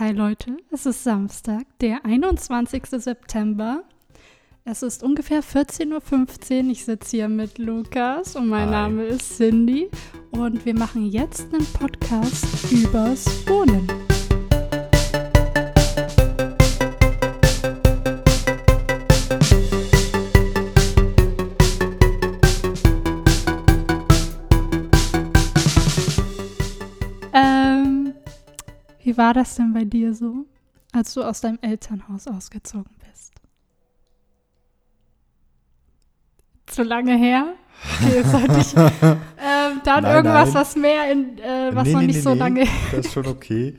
Hi Leute, es ist Samstag, der 21. September. Es ist ungefähr 14.15 Uhr. Ich sitze hier mit Lukas und mein Hi. Name ist Cindy. Und wir machen jetzt einen Podcast übers Wohnen. Wie war das denn bei dir so, als du aus deinem Elternhaus ausgezogen bist? Zu lange her? Okay, sollte ich ähm, dann Nein, irgendwas, nein. was mehr in, äh, was Nee, noch nee, nicht nee, so lange. Das ist schon okay.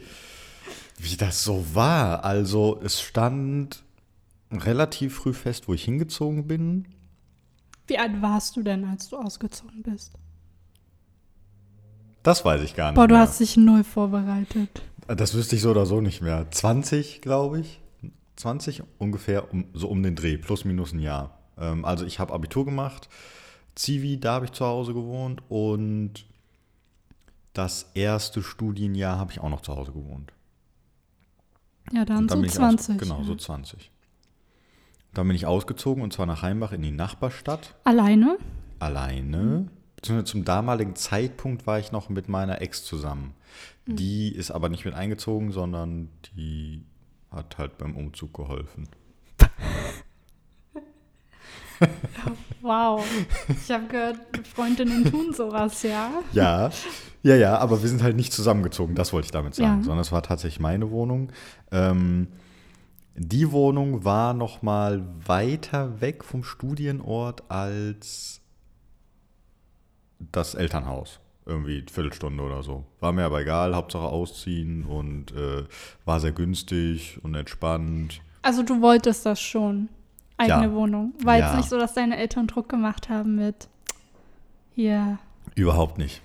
Wie das so war. Also, es stand relativ früh fest, wo ich hingezogen bin. Wie alt warst du denn, als du ausgezogen bist? Das weiß ich gar nicht. Boah, du mehr. hast dich null vorbereitet. Das wüsste ich so oder so nicht mehr. 20, glaube ich. 20 ungefähr, um, so um den Dreh, plus minus ein Jahr. Ähm, also ich habe Abitur gemacht, Zivi, da habe ich zu Hause gewohnt und das erste Studienjahr habe ich auch noch zu Hause gewohnt. Ja, dann Und so bin ich 20. Aus, genau, ja. so 20. Dann bin ich ausgezogen und zwar nach Heimbach in die Nachbarstadt. Alleine? Alleine. Beziehungsweise zum damaligen Zeitpunkt war ich noch mit meiner Ex zusammen. Die ist aber nicht mit eingezogen, sondern die hat halt beim Umzug geholfen. Wow. Ich habe gehört, Freundinnen tun sowas, ja? Ja, ja, ja, aber wir sind halt nicht zusammengezogen, das wollte ich damit sagen, Ja. sondern es war tatsächlich meine Wohnung. Ähm, die Wohnung war noch mal weiter weg vom Studienort als das Elternhaus. Irgendwie eine Viertelstunde oder so. War mir aber egal, Hauptsache ausziehen und äh, war sehr günstig und entspannt. Also du wolltest das schon. Eigene Ja. Wohnung. War jetzt Ja. nicht so, dass deine Eltern Druck gemacht haben mit hier, Überhaupt nicht.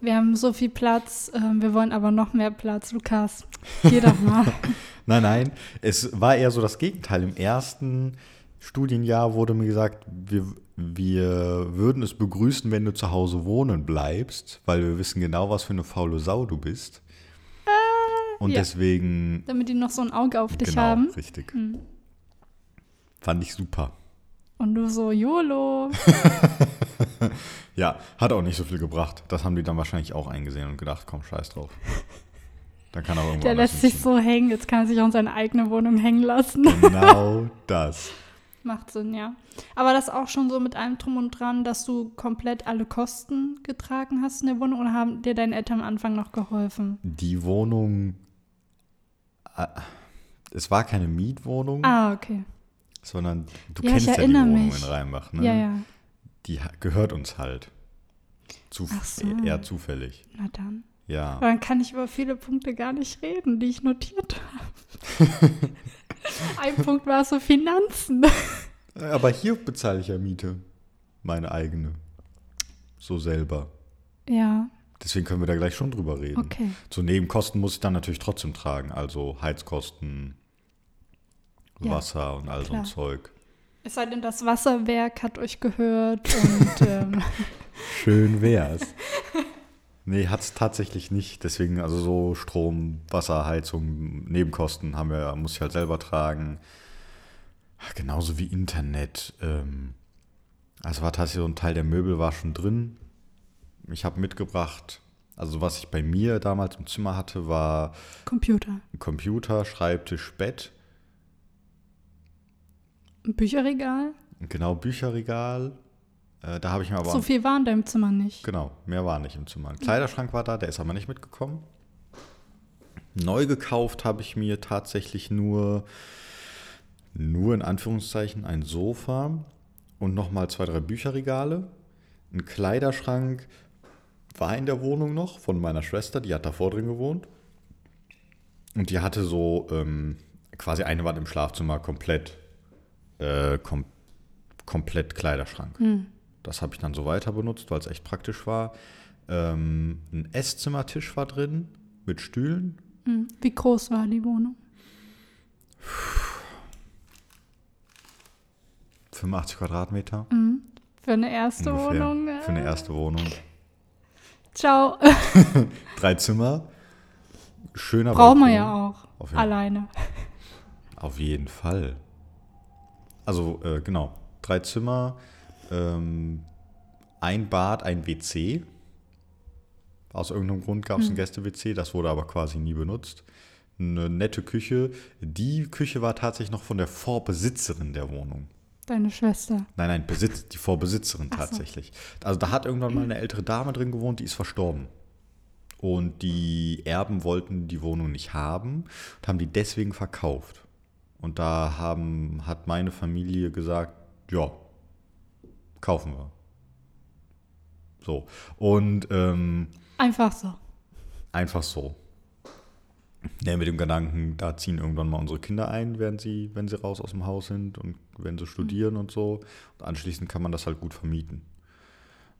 wir haben so viel Platz, ähm, wir wollen aber noch mehr Platz. Lukas, geh doch mal. Nein, nein, es war eher so das Gegenteil. Im ersten Studienjahr wurde mir gesagt, wir, wir würden es begrüßen, wenn du zu Hause wohnen bleibst, weil wir wissen genau, was für eine faule Sau du bist. Und ja. deswegen, Damit die noch so ein Auge auf dich genau, haben. richtig. Mhm. Fand ich super. Und du so, YOLO. Ja, hat auch nicht so viel gebracht. Das haben die dann wahrscheinlich auch eingesehen und gedacht, komm, scheiß drauf. Dann kann er irgendwo Der lässt sich so hängen. Jetzt kann er sich auch in seine eigene Wohnung hängen lassen. Genau das. Macht Sinn, ja. Aber das auch schon so mit allem Drum und Dran, dass du komplett alle Kosten getragen hast in der Wohnung oder haben dir deine Eltern am Anfang noch geholfen? Die Wohnung, äh, es war keine Mietwohnung, Ah, okay. sondern du Ja, kennst ja die Wohnung mich. in Rheinbach, ne? Ja, ja. Die gehört uns halt. Zuf Ach so. Eher zufällig. Na dann. Ja. Aber dann kann ich über viele Punkte gar nicht reden, die ich notiert habe. Ein Punkt war so Finanzen. Aber hier bezahle ich ja Miete. Meine eigene. So selber. Ja, Deswegen können wir da gleich schon drüber reden. okay. So Nebenkosten muss ich dann natürlich trotzdem tragen. Also Heizkosten, Ja, Wasser und all so ein klar. Zeug. Es sei denn, das Wasserwerk hat euch gehört und ähm, Schön wär's. nee, hat's tatsächlich nicht. Deswegen, also so Strom, Wasser, Heizung, Nebenkosten haben wir, muss ich halt selber tragen. Genauso wie Internet. Ähm, also war tatsächlich so ein Teil der Möbel war schon drin. Ich habe mitgebracht, also was ich bei mir damals im Zimmer hatte, war Computer. ein Computer, Schreibtisch, Bett, Bücherregal. genau Bücherregal. Äh, da habe ich mir aber so viel war in deinem Zimmer nicht. Genau, mehr war nicht im Zimmer. Ein Kleiderschrank war da, der ist aber nicht mitgekommen. Neu gekauft habe ich mir tatsächlich nur, nur in Anführungszeichen, ein Sofa und nochmal zwei, drei Bücherregale. Ein Kleiderschrank war in der Wohnung noch von meiner Schwester, die hat davor drin gewohnt. Und die hatte so ähm, quasi eine Wand im Schlafzimmer komplett, äh, kom komplett Kleiderschrank. Hm. Das habe ich dann so weiter benutzt, weil es echt praktisch war. Ähm, ein Esszimmertisch war drin mit Stühlen. Hm. Wie groß war die Wohnung? 85 Quadratmeter. Hm. Für eine erste ungefähr. Wohnung. äh, Für eine erste Wohnung. Ciao. Drei Zimmer. Schöner Brauchen wir ja auch. auf Alleine. auf jeden Fall. Also, äh, genau. Drei Zimmer, ähm, ein Bad, ein WC. Aus irgendeinem Grund gab es ein Gäste-WC, das wurde aber quasi nie benutzt. Eine nette Küche. Die Küche war tatsächlich noch von der Vorbesitzerin der Wohnung. Deine Schwester. Nein, nein, Besitz, die Vorbesitzerin so. tatsächlich. Also da hat irgendwann mal eine ältere Dame drin gewohnt, die ist verstorben. Und die Erben wollten die Wohnung nicht haben und haben die deswegen verkauft. Und da haben, hat meine Familie gesagt, ja, kaufen wir. So. Und ähm, Einfach so. einfach so. Ja, mit dem Gedanken, da ziehen irgendwann mal unsere Kinder ein, während sie, wenn sie raus aus dem Haus sind und wenn sie studieren und so. Und anschließend kann man das halt gut vermieten.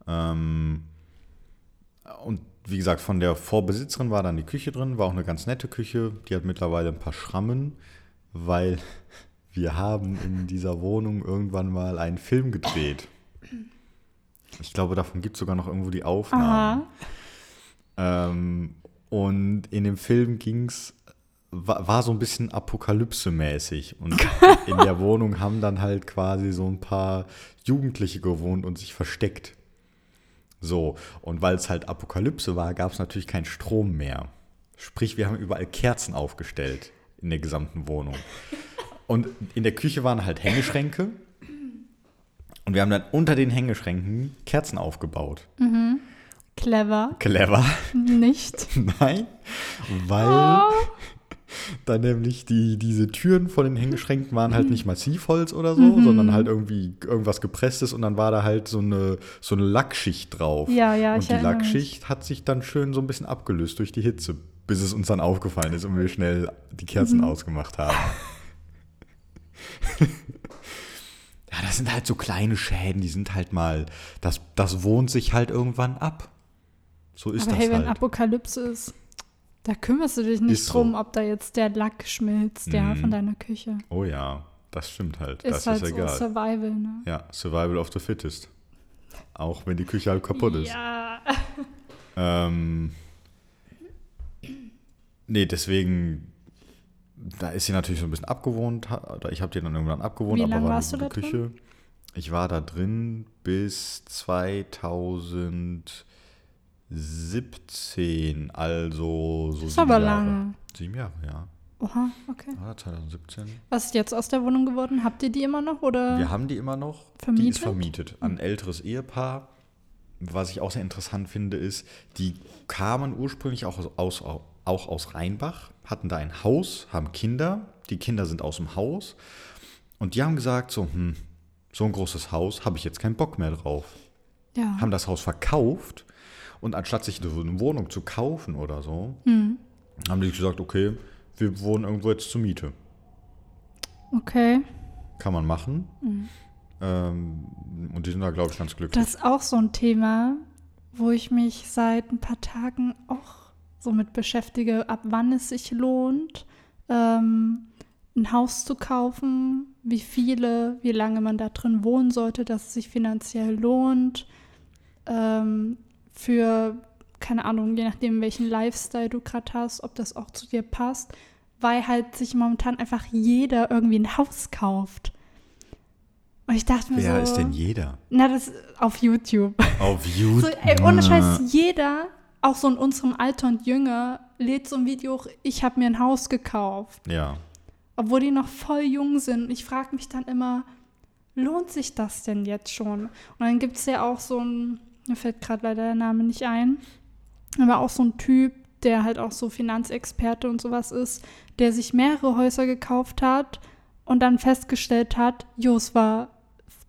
Ähm, und wie gesagt, von der Vorbesitzerin war dann die Küche drin, war auch eine ganz nette Küche. Die hat mittlerweile ein paar Schrammen, weil wir haben in dieser Wohnung irgendwann mal einen Film gedreht. Ich glaube, davon gibt es sogar noch irgendwo die Aufnahmen. Ähm, und in dem Film ging's, war, war so ein bisschen Apokalypse-mäßig. Und in der Wohnung haben dann halt quasi so ein paar Jugendliche gewohnt und sich versteckt. So, und weil es halt Apokalypse war, gab es natürlich keinen Strom mehr. Sprich, wir haben überall Kerzen aufgestellt in der gesamten Wohnung. Und in der Küche waren halt Hängeschränke. Und wir haben dann unter den Hängeschränken Kerzen aufgebaut. Clever. Clever. Nicht. Nein, weil Oh. dann nämlich die, diese Türen von den Hängeschränken waren halt nicht Massivholz oder so, sondern halt irgendwie irgendwas gepresstes und dann war da halt so eine, so eine Lackschicht drauf. Ja, ja, Und ich die erinnere mich. Lackschicht hat sich dann schön so ein bisschen abgelöst durch die Hitze, bis es uns dann aufgefallen ist und wir schnell die Kerzen Mhm. ausgemacht haben. ja, das sind halt so kleine Schäden, die sind halt mal, das, das wohnt sich halt irgendwann ab. So ist Aber das hey, wenn halt. Apokalypse ist, da kümmerst du dich nicht Ist so. drum, ob da jetzt der Lack schmilzt, ja, Mhm. von deiner Küche. Oh ja, das stimmt halt. Ist das halt ist so egal. Survival, ne? ja, Survival of the Fittest. Auch wenn die Küche halt kaputt ist. Ja. Ähm, nee, deswegen, da ist sie natürlich so ein bisschen abgewohnt. ich habe die dann irgendwann abgewohnt, Wie aber war warst du da Küche. Ich war da drin bis 2017, also so Das sieben aber Jahre. lange. Sieben Jahre, ja. Oha, okay. Das 2017? Was ist jetzt aus der Wohnung geworden? Habt ihr die immer noch oder? Wir haben die immer noch. Die Vermietet? ist vermietet an ein älteres Ehepaar. Was ich auch sehr interessant finde, ist, die kamen ursprünglich auch aus, aus, auch aus Rheinbach, hatten da ein Haus, haben Kinder. Die Kinder sind aus dem Haus. Und die haben gesagt, so, hm, so ein großes Haus, habe ich jetzt keinen Bock mehr drauf. ja. Haben das Haus verkauft. Und anstatt sich eine Wohnung zu kaufen oder so, Hm. haben die gesagt, okay, wir wohnen irgendwo jetzt zur Miete. Okay. Kann man machen. Mhm. Ähm, und die sind da, glaube ich, ganz glücklich. Das ist auch so ein Thema, wo ich mich seit ein paar Tagen auch so mit beschäftige, ab wann es sich lohnt, ähm, ein Haus zu kaufen, wie viele, wie lange man da drin wohnen sollte, dass es sich finanziell lohnt, ähm, für, keine Ahnung, je nachdem, welchen Lifestyle du gerade hast, ob das auch zu dir passt, weil halt sich momentan einfach jeder irgendwie ein Haus kauft. Und ich dachte mir Wer so, ist denn jeder? na, das auf YouTube. Auf YouTube. So, ey, ohne Scheiß, jeder, auch so in unserem Alter und jünger, lädt so ein Video hoch, ich habe mir ein Haus gekauft. Ja. Obwohl die noch voll jung sind. Und ich frage mich dann immer, lohnt sich das denn jetzt schon? Und dann gibt es ja auch so ein, mir fällt gerade leider der Name nicht ein, aber auch so ein Typ, der halt auch so Finanzexperte und sowas ist, der sich mehrere Häuser gekauft hat und dann festgestellt hat, jo, es war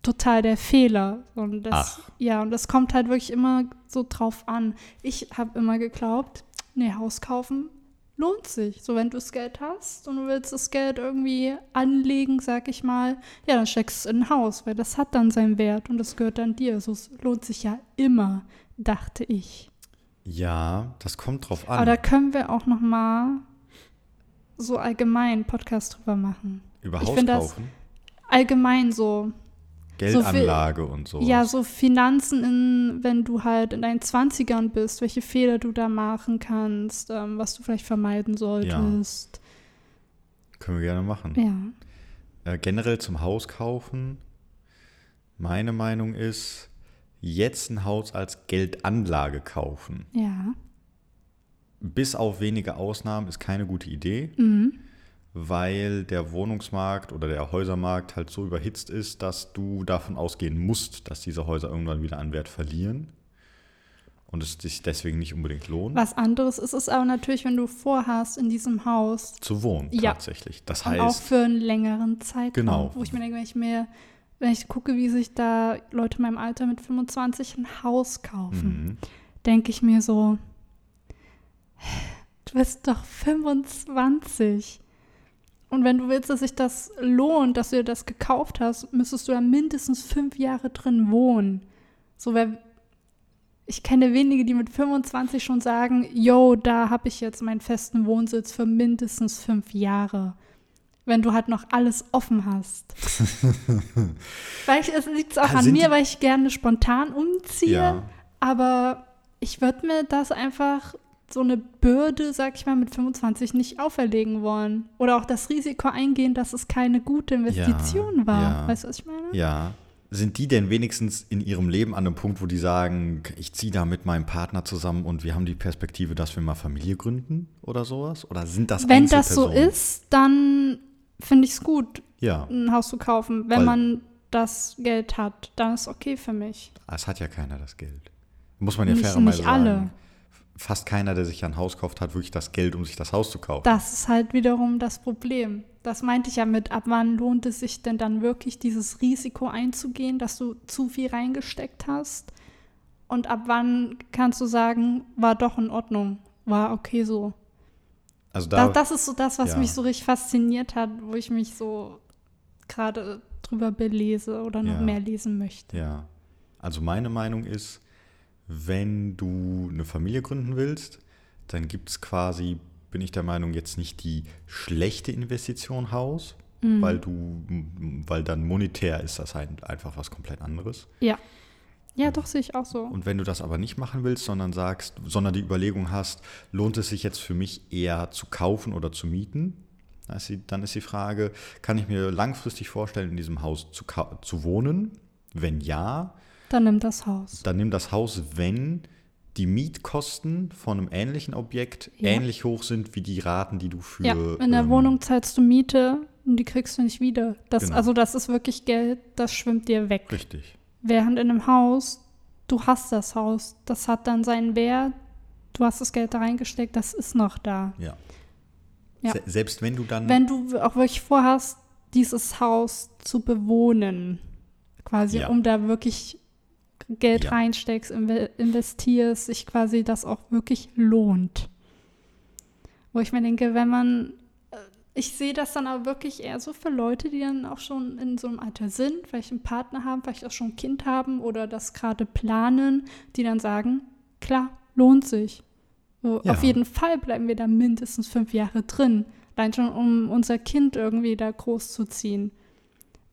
total der Fehler. Und das, Ach. ja, und das kommt halt wirklich immer so drauf an. Ich habe immer geglaubt, nee, Haus kaufen lohnt sich. So, wenn du das Geld hast und du willst das Geld irgendwie anlegen, sag ich mal, ja, dann steckst du es in ein Haus, weil das hat dann seinen Wert und das gehört dann dir. So, es lohnt sich ja immer, dachte ich. Ja, das kommt drauf an. Aber da können wir auch noch mal so allgemein Podcast drüber machen. Über Haus kaufen, Allgemein so, Geldanlage und so. ja, so Finanzen, in, wenn du halt in deinen 20ern bist, welche Fehler du da machen kannst, ähm, was du vielleicht vermeiden solltest. Können wir gerne machen. Ja. Äh, generell zum Haus kaufen. Meine Meinung ist, jetzt ein Haus als Geldanlage kaufen. Ja. Bis auf wenige Ausnahmen ist keine gute Idee, Mhm. Weil der Wohnungsmarkt oder der Häusermarkt halt so überhitzt ist, dass du davon ausgehen musst, dass diese Häuser irgendwann wieder an Wert verlieren und es sich deswegen nicht unbedingt lohnt, Was anderes ist es aber natürlich, wenn du vorhast, in diesem Haus zu wohnen Ja. tatsächlich. Das und auch heißt, für einen längeren Zeitraum. Genau. Wo ich mir denke, wenn ich mir, wenn ich gucke, wie sich da Leute in meinem Alter mit 25 ein Haus kaufen, mhm, denke ich mir so, du bist doch 25. Und wenn du willst, dass sich das lohnt, dass du dir das gekauft hast, müsstest du ja mindestens fünf Jahre drin wohnen. So, wer, ich kenne wenige, die mit 25 schon sagen, yo, da habe ich jetzt meinen festen Wohnsitz für mindestens fünf Jahre. Wenn du halt noch alles offen hast. weil ich, es liegt auch Ah, an mir, weil ich gerne spontan umziehe. ja, Aber ich würde mir das einfach so eine Bürde, sag ich mal, mit 25 nicht auferlegen wollen. Oder auch das Risiko eingehen, dass es keine gute Investition war. ja. Weißt du, was ich meine? ja. Sind die denn wenigstens in ihrem Leben an einem Punkt, wo die sagen, ich ziehe da mit meinem Partner zusammen und wir haben die Perspektive, dass wir mal Familie gründen oder sowas? Oder sind das Wenn das so ist, dann finde ich es gut, Ja, ein Haus zu kaufen. Wenn Weil- man das Geld hat, dann ist okay für mich. es hat ja keiner das Geld. Muss man ja fairerweise nicht alle. sagen. Fast keiner, der sich ein Haus kauft, hat wirklich das Geld, um sich das Haus zu kaufen. Das ist halt wiederum das Problem. Das meinte ich ja mit, ab wann lohnt es sich denn dann wirklich, dieses Risiko einzugehen, dass du zu viel reingesteckt hast? Und ab wann kannst du sagen, war doch in Ordnung, war okay so? also da, Da, das ist so das, was ja. mich so richtig fasziniert hat, wo ich mich so gerade drüber belese oder noch Ja. mehr lesen möchte. Ja. Also meine Meinung ist, wenn du eine Familie gründen willst, dann gibt es quasi, bin ich der Meinung, jetzt nicht die schlechte Investition Haus, Mhm. weil du, weil dann monetär ist das ein, einfach was komplett anderes. Ja. Ja, doch, sehe ich auch so. Und wenn du das aber nicht machen willst, sondern sagst, sondern die Überlegung hast, lohnt es sich jetzt für mich eher zu kaufen oder zu mieten? Dann ist die, Frage, kann ich mir langfristig vorstellen, in diesem Haus zu, zu wohnen? Wenn ja, Dann nimm das Haus. dann nimm das Haus, wenn die Mietkosten von einem ähnlichen Objekt Ja. ähnlich hoch sind wie die Raten, die du für. Ja, in der ähm, Wohnung zahlst du Miete und die kriegst du nicht wieder. Das, Genau. Also das ist wirklich Geld, das schwimmt dir weg. Richtig. Während in einem Haus, du hast das Haus, das hat dann seinen Wert, du hast das Geld da reingesteckt, das ist noch da. Ja. Ja. Se selbst wenn du dann. Wenn du auch wirklich vorhast, dieses Haus zu bewohnen, quasi, Ja. um da wirklich Geld Ja. reinsteckst, inve investierst, sich quasi das auch wirklich lohnt. Wo ich mir denke, wenn man, äh, ich sehe das dann aber wirklich eher so für Leute, die dann auch schon in so einem Alter sind, vielleicht einen Partner haben, vielleicht auch schon ein Kind haben oder das gerade planen, die dann sagen, klar, lohnt sich. So, Ja. Auf jeden Fall bleiben wir da mindestens fünf Jahre drin. Allein schon, um unser Kind irgendwie da groß zu ziehen.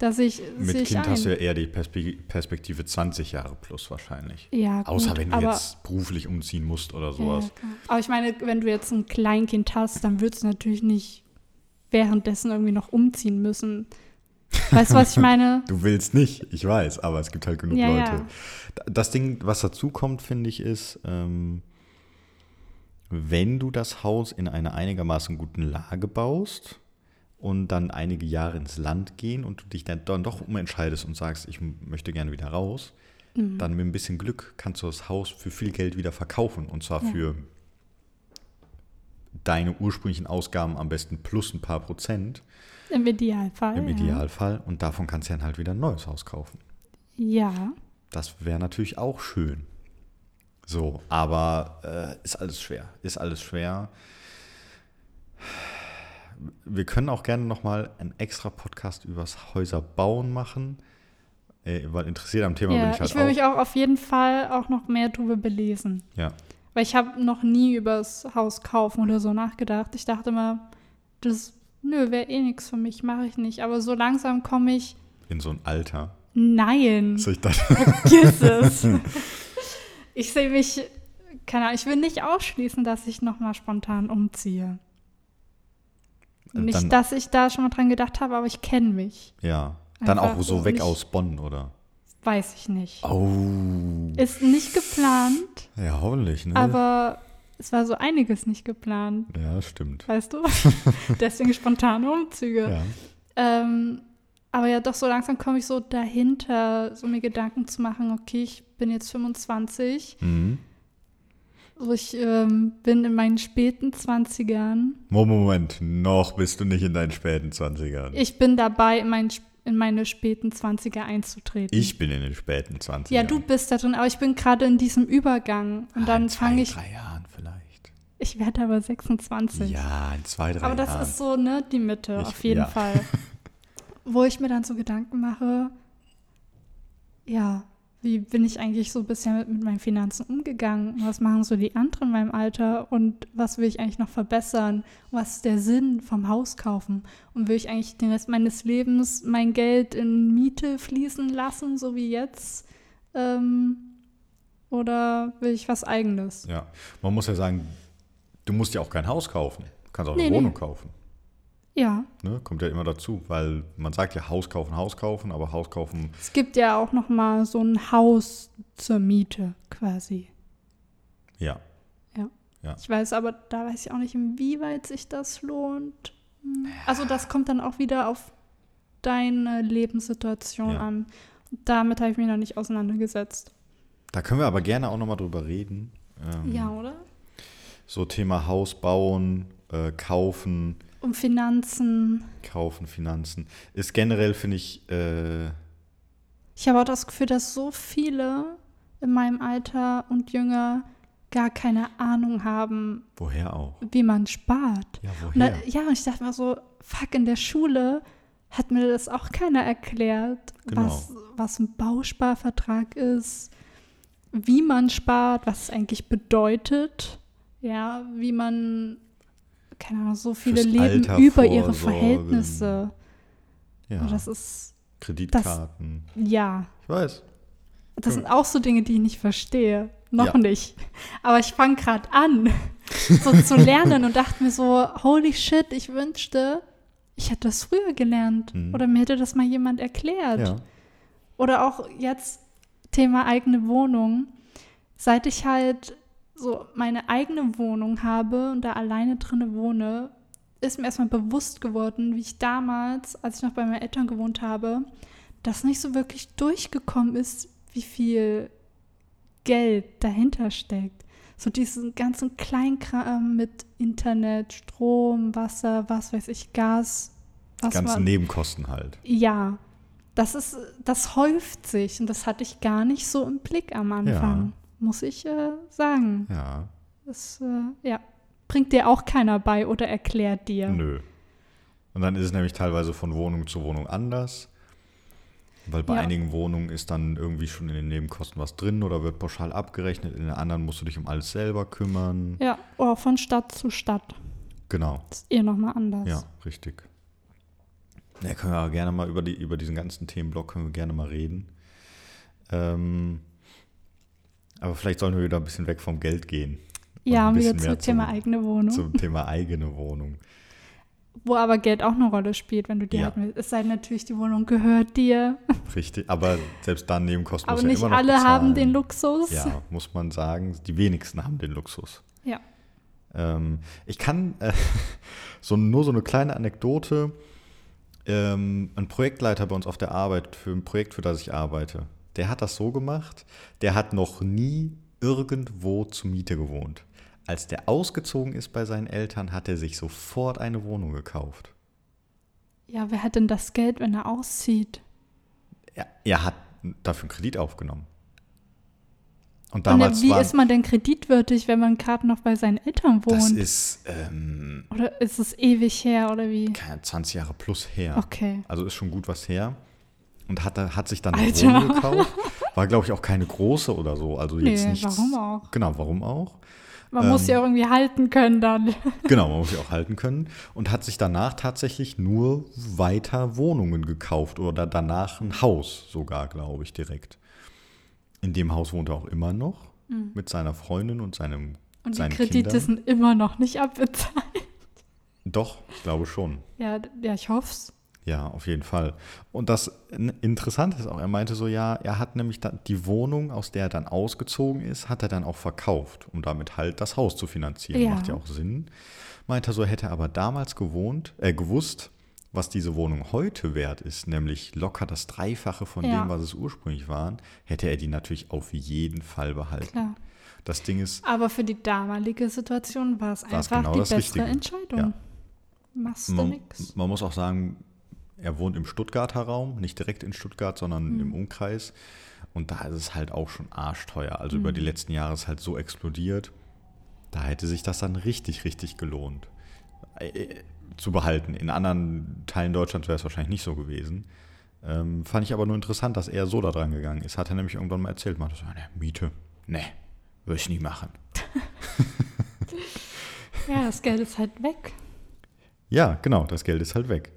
Da sehe ich, mit Kind ein. hast du ja eher die Perspe Perspektive 20 Jahre plus wahrscheinlich. ja, gut, Außer wenn du jetzt beruflich umziehen musst oder ja, sowas. klar. aber ich meine, wenn du jetzt ein Kleinkind hast, dann würdest du natürlich nicht währenddessen irgendwie noch umziehen müssen. Weißt du, was ich meine? Du willst nicht, ich weiß, aber es gibt halt genug Ja, Leute. ja. Das Ding, was dazu kommt, finde ich, ist, ähm, wenn du das Haus in einer einigermaßen guten Lage baust und dann einige Jahre ins Land gehen und du dich dann, dann doch umentscheidest und sagst, ich möchte gerne wieder raus, Mhm. dann mit ein bisschen Glück kannst du das Haus für viel Geld wieder verkaufen und zwar Ja. für deine ursprünglichen Ausgaben am besten plus ein paar Prozent Im Idealfall. im ja. Idealfall und davon kannst du dann halt wieder ein neues Haus kaufen. Ja. Das wäre natürlich auch schön. So, aber äh, ist alles schwer. Ist alles schwer. Wir können auch gerne nochmal einen extra Podcast übers Häuserbauen machen. Äh, weil interessiert am Thema bin ja. ich halt Ich will auch. mich auch auf jeden Fall auch noch mehr drüber belesen. ja. Weil ich habe noch nie übers Haus kaufen oder so nachgedacht. Ich dachte immer, das, nö, wäre eh nichts für mich, mache ich nicht. Aber so langsam komme ich, In so ein Alter. nein, So ich dachte, vergiss es. ich sehe mich, keine Ahnung, ich will nicht ausschließen, dass ich nochmal spontan umziehe. Nicht, dann, dass ich da schon mal dran gedacht habe, aber ich kenne mich. ja. Dann Einfach auch so weg nicht- aus Bonn, oder? Weiß ich nicht. Oh. Ist nicht geplant, Ja, hoffentlich, ne? aber es war so einiges nicht geplant, ja, stimmt. weißt du? Deswegen spontane Umzüge. Ja. Ähm, aber ja, doch so langsam komme ich so dahinter, so mir Gedanken zu machen, okay, ich bin jetzt 25, Mhm. So ich ähm, bin in meinen späten 20ern. Moment, noch bist du nicht in deinen späten 20ern. Ich bin dabei, in, mein, in meine späten 20er einzutreten. Ich bin in den späten 20ern. ja, du bist da drin, aber ich bin gerade in diesem Übergang. Und Ah, dann in zwei, fange ich, drei Jahren vielleicht. ich werde aber 26. Ja, in zwei, drei Aber das Jahren. ist so, ne, die Mitte, Ich- auf jeden ja. Fall. Wo ich mir dann so Gedanken mache, ja, wie bin ich eigentlich so bisher mit, mit meinen Finanzen umgegangen? Was machen so die anderen in meinem Alter? Und was will ich eigentlich noch verbessern? Was ist der Sinn vom Haus kaufen? Und will ich eigentlich den Rest meines Lebens mein Geld in Miete fließen lassen, so wie jetzt? Ähm, oder will ich was Eigenes? Ja, man muss ja sagen, du musst ja auch kein Haus kaufen. Du kannst auch Nee, eine nee. Wohnung kaufen. Ja, Ne? Kommt ja immer dazu, weil man sagt ja Haus kaufen, Haus kaufen, aber Haus kaufen, Es gibt ja auch noch mal so ein Haus zur Miete quasi. ja. Ich weiß aber, da weiß ich auch nicht, inwieweit sich das lohnt. Hm. Also das kommt dann auch wieder auf deine Lebenssituation Ja. an. Damit habe ich mich noch nicht auseinandergesetzt. Da können wir aber gerne auch nochmal drüber reden. Ähm, Ja, oder? So Thema Haus bauen, äh, kaufen, Um Finanzen. kaufen, Finanzen. Ist generell, finde ich, äh, Ich habe auch das Gefühl, dass so viele in meinem Alter und jünger gar keine Ahnung haben, woher auch? wie man spart. Ja, Und da, woher? ja, und ich dachte mir so, fuck, in der Schule hat mir das auch keiner erklärt, Genau. was, was ein Bausparvertrag ist, wie man spart, was es eigentlich bedeutet, ja, wie man, keine Ahnung, so viele leben Alter über ihre vorsorgen. Verhältnisse. ja, Und das ist, Kreditkarten. ja, ich weiß. das sind auch so Dinge, die ich nicht verstehe. Noch Ja. nicht. Aber ich fange gerade an, so zu lernen und dachte mir so, holy shit, ich wünschte, ich hätte das früher gelernt. Mhm. Oder mir hätte das mal jemand erklärt. Ja. Oder auch jetzt Thema eigene Wohnung. Seit ich halt so meine eigene Wohnung habe und da alleine drinne wohne, ist mir erstmal bewusst geworden, wie ich damals, als ich noch bei meinen Eltern gewohnt habe, das nicht so wirklich durchgekommen ist, wie viel Geld dahinter steckt. So diesen ganzen Kleinkram mit Internet, Strom, Wasser, was weiß ich, Gas. Die Was ganzen man- Nebenkosten halt. ja, das ist, das häuft sich und das hatte ich gar nicht so im Blick am Anfang, muss ich äh, sagen. Ja, Das äh, ja, bringt dir auch keiner bei oder erklärt dir. nö. Und dann ist es nämlich teilweise von Wohnung zu Wohnung anders. Weil bei Ja. einigen Wohnungen ist dann irgendwie schon in den Nebenkosten was drin oder wird pauschal abgerechnet. In den anderen musst du dich um alles selber kümmern. Ja, oder von Stadt zu Stadt. Genau. Das ist eh nochmal anders. Ja, richtig. Ja, können wir aber gerne mal über, die, über diesen ganzen Themenblock können wir gerne mal reden. Ähm, aber vielleicht sollen wir wieder ein bisschen weg vom Geld gehen. Ja, und wieder zum Thema eigene Wohnung. Zum Thema eigene Wohnung. Wo aber Geld auch eine Rolle spielt, wenn du die Ja. halt mit. Es sei denn natürlich, die Wohnung gehört dir. Richtig. Aber selbst dann Nebenkosten Aber muss ja nicht immer noch alle haben bezahlen. den Luxus. Ja, muss man sagen. Die wenigsten haben den Luxus. Ja. Ähm, ich kann äh, so, nur so eine kleine Anekdote. Ähm, ein Projektleiter bei uns auf der Arbeit für ein Projekt, für das ich arbeite, der hat das so gemacht, der hat noch nie irgendwo zur Miete gewohnt. Als der ausgezogen ist bei seinen Eltern, hat er sich sofort eine Wohnung gekauft. Ja, wer hat denn das Geld, wenn er auszieht? Er, er hat dafür einen Kredit aufgenommen. Und Und damals wie war ist man denn kreditwürdig, wenn man gerade noch bei seinen Eltern wohnt? das ist ähm, oder ist es ewig her oder wie? keine 20 Jahre plus her. Okay. Also ist schon gut was her. Und hat, hat sich dann eine Alter. Wohnung gekauft. War, glaube ich, auch keine große oder so. Also jetzt Nee, nichts. warum auch? Genau, warum auch? Man muss Ähm, ja irgendwie halten können dann. Genau, man muss sie auch halten können. Und hat sich danach tatsächlich nur weiter Wohnungen gekauft oder danach ein Haus sogar, glaube ich, direkt. In dem Haus wohnt er auch immer noch mit seiner Freundin und seinem Und die Kredite Kindern. sind immer noch nicht abbezahlt. Doch, ich glaube schon. Ja, ja, ich hoff's. Ja, auf jeden Fall. Und das Interessante ist auch, er meinte so, ja, er hat nämlich die Wohnung, aus der er dann ausgezogen ist, hat er dann auch verkauft, um damit halt das Haus zu finanzieren. Ja. Macht ja auch Sinn. Meinte er so, hätte er aber damals gewohnt, äh, gewusst, was diese Wohnung heute wert ist, nämlich locker das Dreifache von Ja. dem, was es ursprünglich waren, hätte er die natürlich auf jeden Fall behalten. Klar. Das Ding ist, Aber für die damalige Situation war es einfach genau die bessere Richtige. Entscheidung. Ja. Machst du man, nix. man muss auch sagen, er wohnt im Stuttgarter Raum, nicht direkt in Stuttgart, sondern Mhm. im Umkreis. Und da ist es halt auch schon arschteuer. Also Mhm. über die letzten Jahre ist halt so explodiert. Da hätte sich das dann richtig, richtig gelohnt äh, zu behalten. In anderen Teilen Deutschlands wäre es wahrscheinlich nicht so gewesen. Ähm, fand ich aber nur interessant, dass er so da dran gegangen ist. Hat er nämlich irgendwann mal erzählt, meinte so, ne, Miete, ne, würde ich nie machen. Ja, das Geld ist halt weg. Ja, genau, das Geld ist halt weg.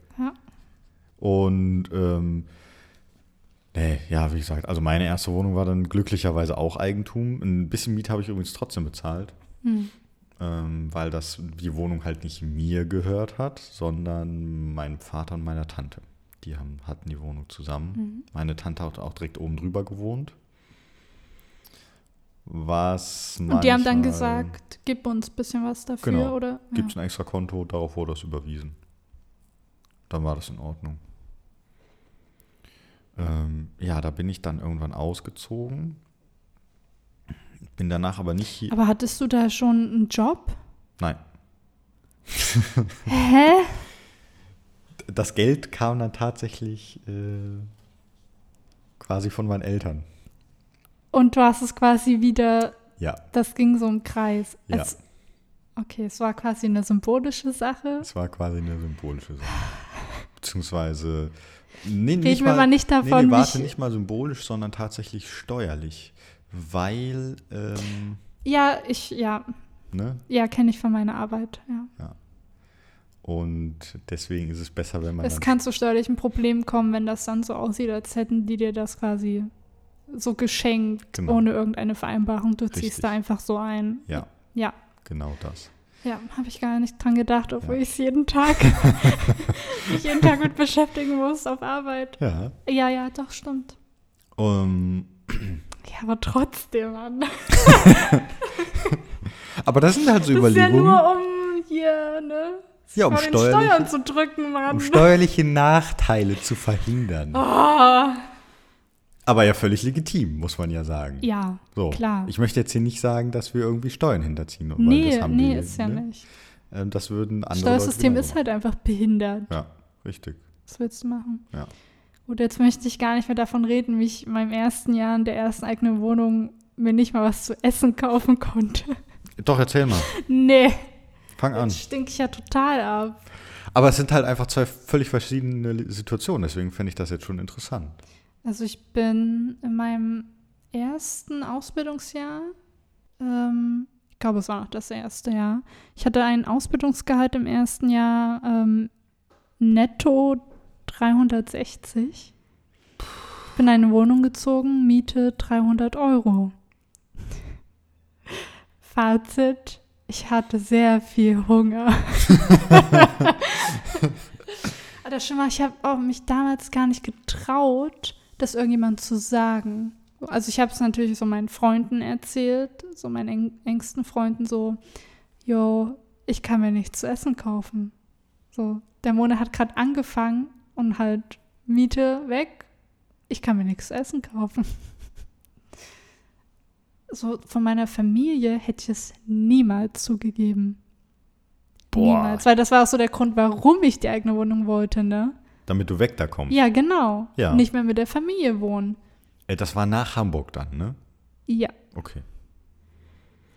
Ja. Und ähm, nee, ja, wie gesagt, also meine erste Wohnung war dann glücklicherweise auch Eigentum. Ein bisschen Miete habe ich übrigens trotzdem bezahlt, Hm. ähm, weil das die Wohnung halt nicht mir gehört hat, sondern meinem Vater und meiner Tante. Die haben, hatten die Wohnung zusammen. Mhm. Meine Tante hat auch direkt oben drüber gewohnt. Was Und die haben dann gesagt, gib uns ein bisschen was dafür, Genau. oder? Gibt es ein extra Konto, darauf wurde das überwiesen. Dann war das in Ordnung. Ähm, ja, da bin ich dann irgendwann ausgezogen. Bin danach aber nicht hier. Aber hattest du da schon einen Job? Nein. Hä? Das Geld kam dann tatsächlich äh, quasi von meinen Eltern. Und du hast es quasi wieder, Ja, das ging so im Kreis. Ja. Es, okay, es war quasi eine symbolische Sache. es war quasi eine symbolische Sache. Beziehungsweise. Nee, Reden wir mal nicht davon, Nee, nee, warte, ich- nicht mal symbolisch, sondern tatsächlich steuerlich. Weil, ähm, Ja, ich, ja, ne? ja, kenne ich von meiner Arbeit, ja. Und deswegen ist es besser, wenn man Es kann zu steuerlichen Problemen kommen, wenn das dann so aussieht, als hätten die dir das quasi so geschenkt, Genau. ohne irgendeine Vereinbarung. Du Richtig. ziehst da einfach so ein. Ja, Ja, genau das. Ja, habe ich gar nicht dran gedacht, obwohl Ja. ich es jeden Tag, mich jeden Tag mit beschäftigen muss auf Arbeit. Ja. Ja, ja, doch, stimmt. Um, Ja, aber trotzdem, Mann. aber das sind halt so Das ist ja Überlegungen, nur um hier, ne? Ja, um Steuern zu drücken, Mann. um steuerliche Nachteile zu verhindern. oh, Aber ja völlig legitim, muss man ja sagen. ja, so. klar. Ich möchte jetzt hier nicht sagen, dass wir irgendwie Steuern hinterziehen. weil nee, das haben nee, die, ist ja ne? nicht. Ähm, Das würden andere Das Steuersystem ist halt einfach behindert. Ja, richtig. Was willst du machen? Ja. Gut, jetzt möchte ich gar nicht mehr davon reden, wie ich in meinem ersten Jahr in der ersten eigenen Wohnung mir nicht mal was zu essen kaufen konnte. Doch, erzähl mal. Nee, Fang an. jetzt stink ich ja total ab. Aber es sind halt einfach zwei völlig verschiedene Situationen, deswegen fände ich das jetzt schon interessant. Also ich bin in meinem ersten Ausbildungsjahr, ähm, ich glaube, es war noch das erste Jahr, ich hatte ein Ausbildungsgehalt im ersten Jahr ähm, netto 360. Ich bin in eine Wohnung gezogen, Miete 300 Euro. Fazit, ich hatte sehr viel Hunger. Das Schlimme, war, ich habe auch mich damals gar nicht getraut, das irgendjemand zu sagen. Also ich habe es natürlich so meinen Freunden erzählt, so meinen eng engsten Freunden so, yo, ich kann mir nichts zu essen kaufen. So, der Monat hat gerade angefangen und halt Miete weg, ich kann mir nichts zu essen kaufen. So von meiner Familie hätte ich es niemals zugegeben. Boah. Niemals, weil das war auch so der Grund, warum ich die eigene Wohnung wollte, ne? Damit du weg da kommst. Ja, genau. Ja. Nicht mehr mit der Familie wohnen. Äh, Das war nach Hamburg dann, ne? Ja, Okay.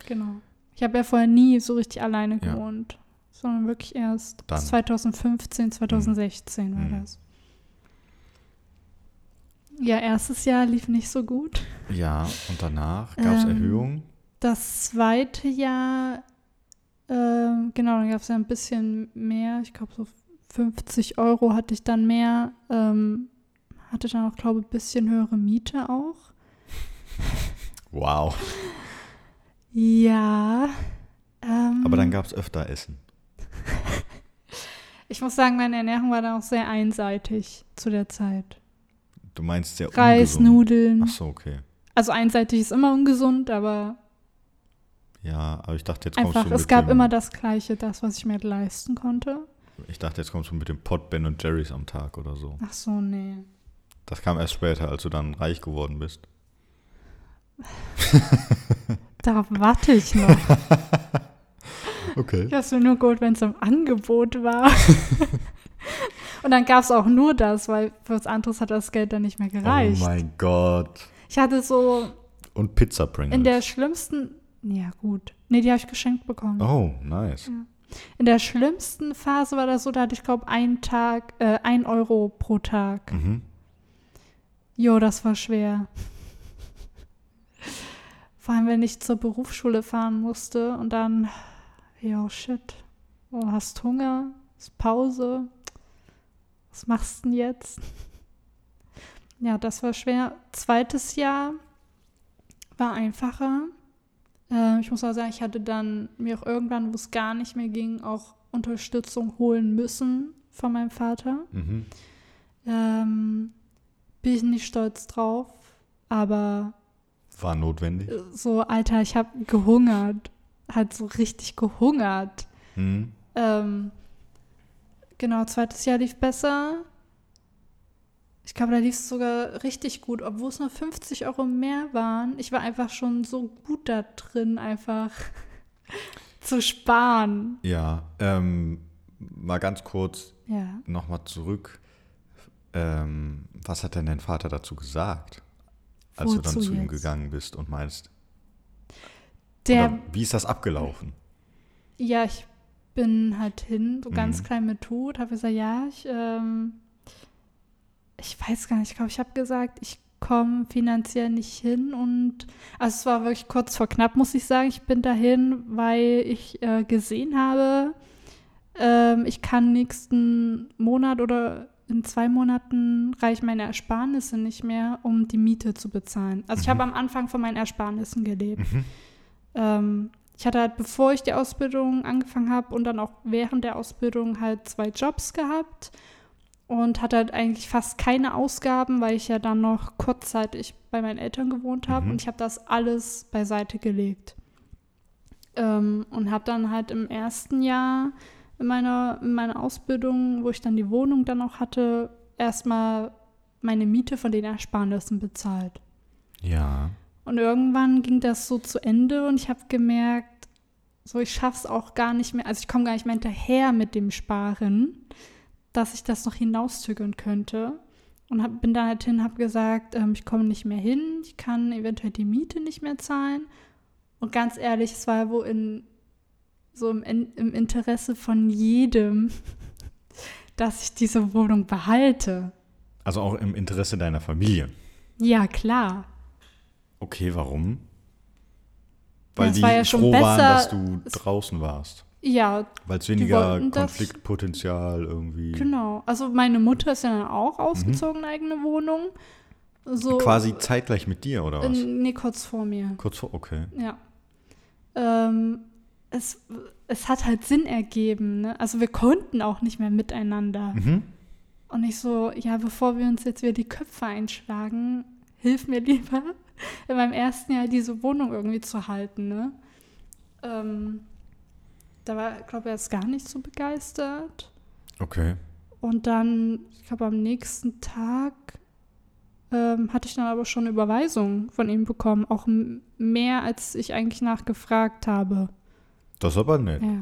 genau. Ich habe ja vorher nie so richtig alleine Ja. gewohnt, sondern wirklich erst Dann. 2015, 2016 war Mhm. das. Ja, erstes Jahr lief nicht so gut. Ja, und danach gab es Ähm, Erhöhungen. Das zweite Jahr, ähm, genau, dann gab es ja ein bisschen mehr. Ich glaube, so 50 Euro hatte ich dann mehr. Ähm, hatte dann auch, glaube ich, ein bisschen höhere Miete auch. Wow. Ja. Ähm, Aber dann gab es öfter Essen. Ich muss sagen, meine Ernährung war dann auch sehr einseitig zu der Zeit. Du meinst sehr Reis, ungesund. Nudeln. Ach so, okay. Also einseitig ist immer ungesund, aber Ja, aber ich dachte, jetzt kommst einfach, du mit es gab dem, immer das Gleiche, das, was ich mir leisten konnte. Ich dachte, jetzt kommst du mit dem Pot Ben und Jerry's am Tag oder so. Ach so, nee. Das kam erst später, als du dann reich geworden bist. Darauf warte ich noch. Okay. Ich mir nur geholt, wenn es im Angebot war. Und dann gab es auch nur das, weil für was anderes hat das Geld dann nicht mehr gereicht. Oh mein Gott. ich hatte so Und Pizza Pringles. in der schlimmsten, ja gut, nee, die habe ich geschenkt bekommen. oh, nice. In der schlimmsten Phase war das so, da hatte ich glaube einen Tag, äh, ein Euro pro Tag. Mhm. Jo, das war schwer. Vor allem, wenn ich zur Berufsschule fahren musste und dann, jo, shit, oh, hast Hunger, ist Pause, was machst du denn jetzt? Ja, das war schwer. Zweites Jahr war einfacher. Äh, ich muss auch sagen, ich hatte dann mir auch irgendwann, wo es gar nicht mehr ging, auch Unterstützung holen müssen von meinem Vater. Mhm. Ähm, bin ich nicht stolz drauf, aber War notwendig. äh, so, Alter, ich habe gehungert. Halt so richtig gehungert. Mhm. Ähm, genau, zweites Jahr lief besser. Ich glaube, da lief es sogar richtig gut, obwohl es nur 50 Euro mehr waren. Ich war einfach schon so gut da drin, einfach zu sparen. Ja, ähm, mal ganz kurz Ja. nochmal zurück. Ähm, was hat denn dein Vater dazu gesagt, als du dann Wozu zu ihm jetzt? gegangen bist und meinst, Der, oder wie ist das abgelaufen? Ja, ich bin halt hin, so ganz Mhm. klein mit Tut, habe gesagt, ja, ich, ähm, ich weiß gar nicht, ich glaube, ich habe gesagt, ich komme finanziell nicht hin und also es war wirklich kurz vor knapp, muss ich sagen. Ich bin dahin, weil ich äh, gesehen habe, ähm, ich kann nächsten Monat oder in zwei Monaten reichen meine Ersparnisse nicht mehr, um die Miete zu bezahlen. Also ich Mhm. habe am Anfang von meinen Ersparnissen gelebt. Mhm. Ähm, ich hatte halt, bevor ich die Ausbildung angefangen habe und dann auch während der Ausbildung halt zwei Jobs gehabt und hatte halt eigentlich fast keine Ausgaben, weil ich ja dann noch kurzzeitig bei meinen Eltern gewohnt habe Mhm. und ich habe das alles beiseite gelegt. Ähm, und habe dann halt im ersten Jahr in meiner, in meiner Ausbildung, wo ich dann die Wohnung dann auch hatte, erstmal meine Miete von den Ersparnissen bezahlt. Ja. Und irgendwann ging das so zu Ende und ich habe gemerkt, so ich schaff's auch gar nicht mehr, also ich komme gar nicht mehr hinterher mit dem Sparen, dass ich das noch hinauszögern könnte. Und hab, bin da halt hin, habe gesagt, ähm, ich komme nicht mehr hin, ich kann eventuell die Miete nicht mehr zahlen. Und ganz ehrlich, es war wo in so im, im Interesse von jedem, dass ich diese Wohnung behalte. Also auch im Interesse deiner Familie. Ja, klar. Okay, warum? Weil es die war ja schon froh waren, besser- dass du draußen warst. Ja, Weil es weniger Konfliktpotenzial irgendwie. Genau. Also meine Mutter ist ja dann auch ausgezogen, eine eigene Wohnung. So, Mhm. Quasi zeitgleich mit dir, oder was? äh, nee, kurz vor mir. Kurz vor, okay. Ja. Ähm, es, es hat halt Sinn ergeben. Ne? Also wir konnten auch nicht mehr miteinander. Mhm. Und ich so, ja, bevor wir uns jetzt wieder die Köpfe einschlagen, hilf mir lieber, in meinem ersten Jahr diese Wohnung irgendwie zu halten. Ne? Ähm, da war, glaube ich, erst gar nicht so begeistert. Okay. Und dann, ich glaube, am nächsten Tag ähm, hatte ich dann aber schon eine Überweisung von ihm bekommen. Auch mehr, als ich eigentlich nachgefragt habe. Das ist aber nett. Ja.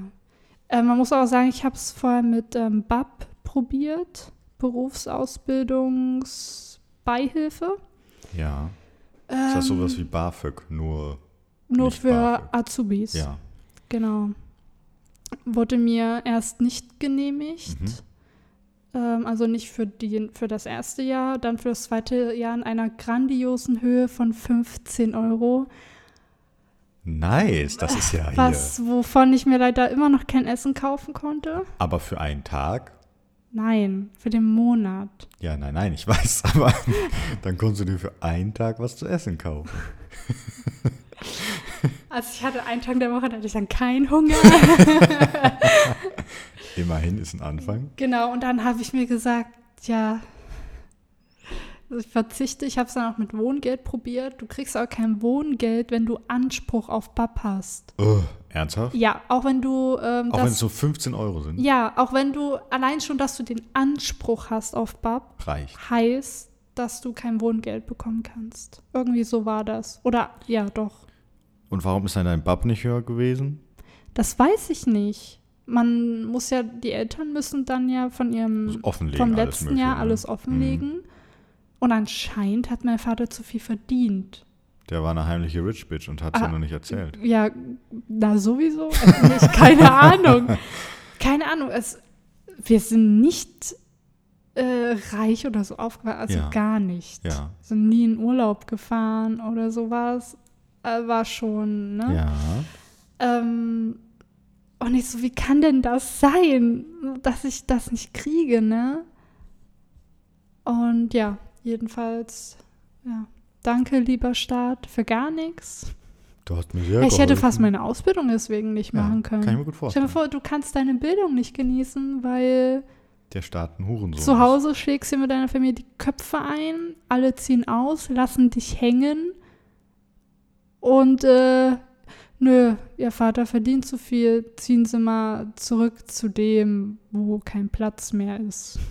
Äh, man muss auch sagen, ich habe es vorher mit ähm, BAP probiert. Berufsausbildungsbeihilfe. Ja. Ist das Ähm, sowas wie BAföG, nur. Nur für BAföG? Azubis. Ja. Genau. Wurde mir erst nicht genehmigt. Mhm. Ähm, also nicht für, die, für das erste Jahr, dann für das zweite Jahr in einer grandiosen Höhe von 15 Euro. Nice, das ist ja hier. Was, wovon ich mir leider immer noch kein Essen kaufen konnte. Aber für einen Tag? Nein, für den Monat. Ja, nein, nein, ich weiß, aber dann konntest du dir für einen Tag was zu essen kaufen. Also ich hatte einen Tag der Woche, da hatte ich dann keinen Hunger. Immerhin ist ein Anfang. Genau, und dann habe ich mir gesagt, ja, also ich verzichte, ich habe es dann auch mit Wohngeld probiert. Du kriegst auch kein Wohngeld, wenn du Anspruch auf BAP hast. Oh, ernsthaft? Ja, auch wenn du ähm, Auch wenn es so 15 Euro sind. ja, auch wenn du allein schon, dass du den Anspruch hast auf BAP, Reicht. heißt, dass du kein Wohngeld bekommen kannst. Irgendwie so war das. Oder ja, doch. Und warum ist dann dein BAP nicht höher gewesen? Das weiß ich nicht. Man muss ja, die Eltern müssen dann ja von ihrem vom letzten Mögliche, Jahr ne? alles offenlegen. Und anscheinend hat mein Vater zu viel verdient. Der war eine heimliche Rich Bitch und hat es Ah. ja noch nicht erzählt. Ja, na sowieso. Also nicht, keine Ahnung. Keine Ahnung. Es, wir sind nicht äh, reich oder so aufgewachsen. Also Ja. gar nicht. Ja. Sind nie in Urlaub gefahren oder sowas. Äh, war schon, ne? Ja. Ähm, und ich so, wie kann denn das sein, dass ich das nicht kriege, ne? Und ja, jedenfalls, ja. Danke, lieber Staat, für gar nichts. Du hast mir sehr ich hätte fast meine Ausbildung deswegen nicht ja, machen können. Kann ich mir gut Stell dir vorstellen. vor, du kannst deine Bildung nicht genießen, weil Der Staat ein Hurensohn. zu. Hause schlägst du mit deiner Familie die Köpfe ein, alle ziehen aus, lassen dich hängen und äh, nö, ihr Vater verdient zu viel, ziehen sie mal zurück zu dem, wo kein Platz mehr ist.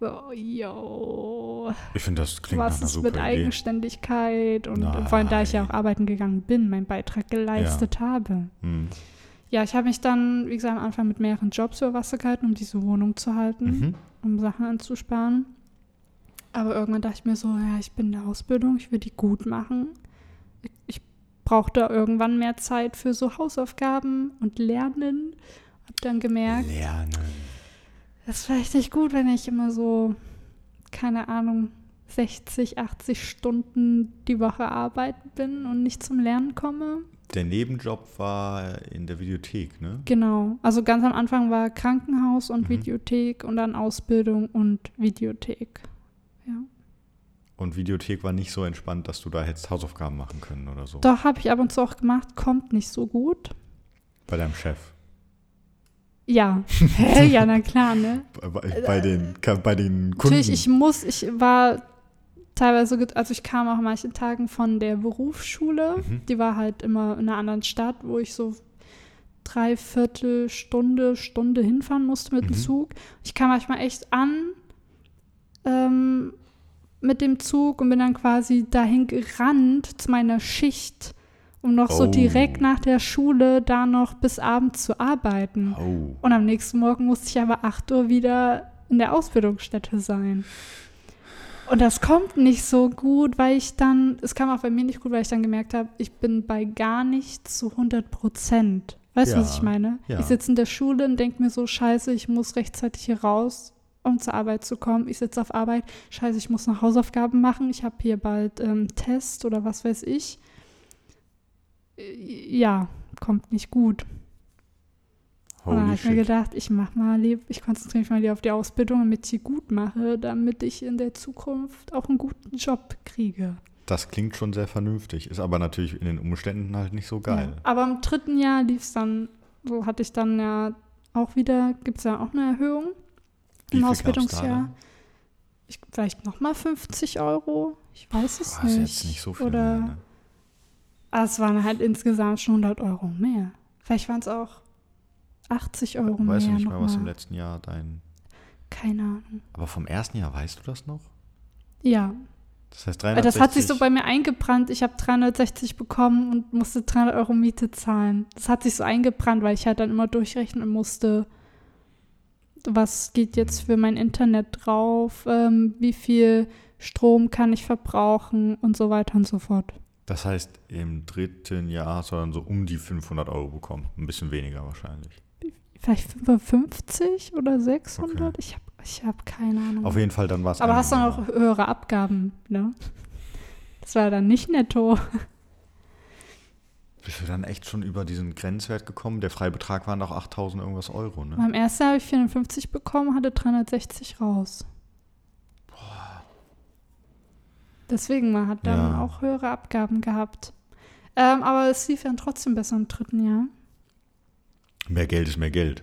So, yo, Ich finde, das klingt nach was einer ist super mit Idee. Eigenständigkeit und vor allem, da ich ja auch Nein. arbeiten gegangen bin, meinen Beitrag geleistet habe. Hm. Ja, ich habe mich dann, wie gesagt, am Anfang mit mehreren Jobs über Wasser gehalten, um diese Wohnung zu halten Mhm. um Sachen anzusparen. Aber irgendwann dachte ich mir so, ja, ich bin in der Ausbildung, ich will die gut machen. Ich, brauchte irgendwann mehr Zeit für so Hausaufgaben und Lernen. Hab dann gemerkt, Lernen. das ist vielleicht nicht gut, wenn ich immer so, keine Ahnung, 60, 80 Stunden die Woche arbeiten bin und nicht zum Lernen komme. Der Nebenjob war in der Videothek, ne? Genau. Also ganz am Anfang war Krankenhaus und Mhm. Videothek und dann Ausbildung und Videothek. Ja. Und Videothek war nicht so entspannt, dass du da hättest Hausaufgaben machen können oder so. Doch, habe ich ab und zu auch gemacht, kommt nicht so gut. Bei deinem Chef. Ja, Hä? ja, na klar, ne? Bei, bei, den, bei den Kunden. Natürlich, ich muss, ich war teilweise, also ich kam auch an manchen Tagen von der Berufsschule, Mhm. die war halt immer in einer anderen Stadt, wo ich so dreiviertel Stunde, Stunde hinfahren musste mit dem Mhm. Zug. Ich kam manchmal echt an ähm, mit dem Zug und bin dann quasi dahin gerannt zu meiner Schicht, um noch so Oh. direkt nach der Schule da noch bis abends zu arbeiten. Oh. Und am nächsten Morgen musste ich aber 8 Uhr wieder in der Ausbildungsstätte sein. Und das kommt nicht so gut, weil ich dann, es kam auch bei mir nicht gut, weil ich dann gemerkt habe, ich bin bei gar nicht zu 100 Prozent. Weißt du, was Ja, ich meine? ja. Ich sitze in der Schule und denke mir so, scheiße, ich muss rechtzeitig hier raus, um zur Arbeit zu kommen. Ich sitze auf Arbeit, scheiße, ich muss noch Hausaufgaben machen. Ich habe hier bald ähm, Test oder was weiß ich. Äh, Ja, kommt nicht gut. Und dann Holy habe ich mir gedacht, ich mach mal lieb, ich konzentriere mich mal lieber auf die Ausbildung, damit ich sie gut mache, damit ich in der Zukunft auch einen guten Job kriege. Das klingt schon sehr vernünftig, ist aber natürlich in den Umständen halt nicht so geil. Ja. Aber im dritten Jahr lief es dann, so hatte ich dann ja auch wieder, gibt es ja auch eine Erhöhung Wie im Ausbildungsjahr. Ich, vielleicht nochmal 50 Euro, ich weiß es Boah, ist nicht. jetzt nicht so viel Oder, mehr, ne? Ah, es waren halt insgesamt schon 100 Euro mehr. Vielleicht waren es auch 80 Euro mehr. Weißt du nicht mehr, was mal. im letzten Jahr dein. Keine Ahnung. Aber vom ersten Jahr weißt du das noch? Ja, Das heißt Weil 360. Das hat sich so bei mir eingebrannt. Ich habe 360 bekommen und musste 300 Euro Miete zahlen. Das hat sich so eingebrannt, weil ich halt dann immer durchrechnen musste, was geht jetzt für mein Internet drauf, ähm, wie viel Strom kann ich verbrauchen und so weiter und so fort. Das heißt, im dritten Jahr hast du dann so um die 500 Euro bekommen. Ein bisschen weniger wahrscheinlich. Vielleicht 55 oder 600? Okay. Ich habe ich hab keine Ahnung. Auf jeden Fall, dann war es. Aber hast du dann auch höhere Abgaben, ne? Das war dann nicht netto. Bist du dann echt schon über diesen Grenzwert gekommen? Der Freibetrag waren doch 8000 irgendwas Euro, ne? Beim ersten habe ich 54 bekommen, hatte 360 raus. Deswegen, man hat dann Ja. auch höhere Abgaben gehabt. Ähm, aber es lief dann trotzdem besser im dritten Jahr. Mehr Geld ist mehr Geld.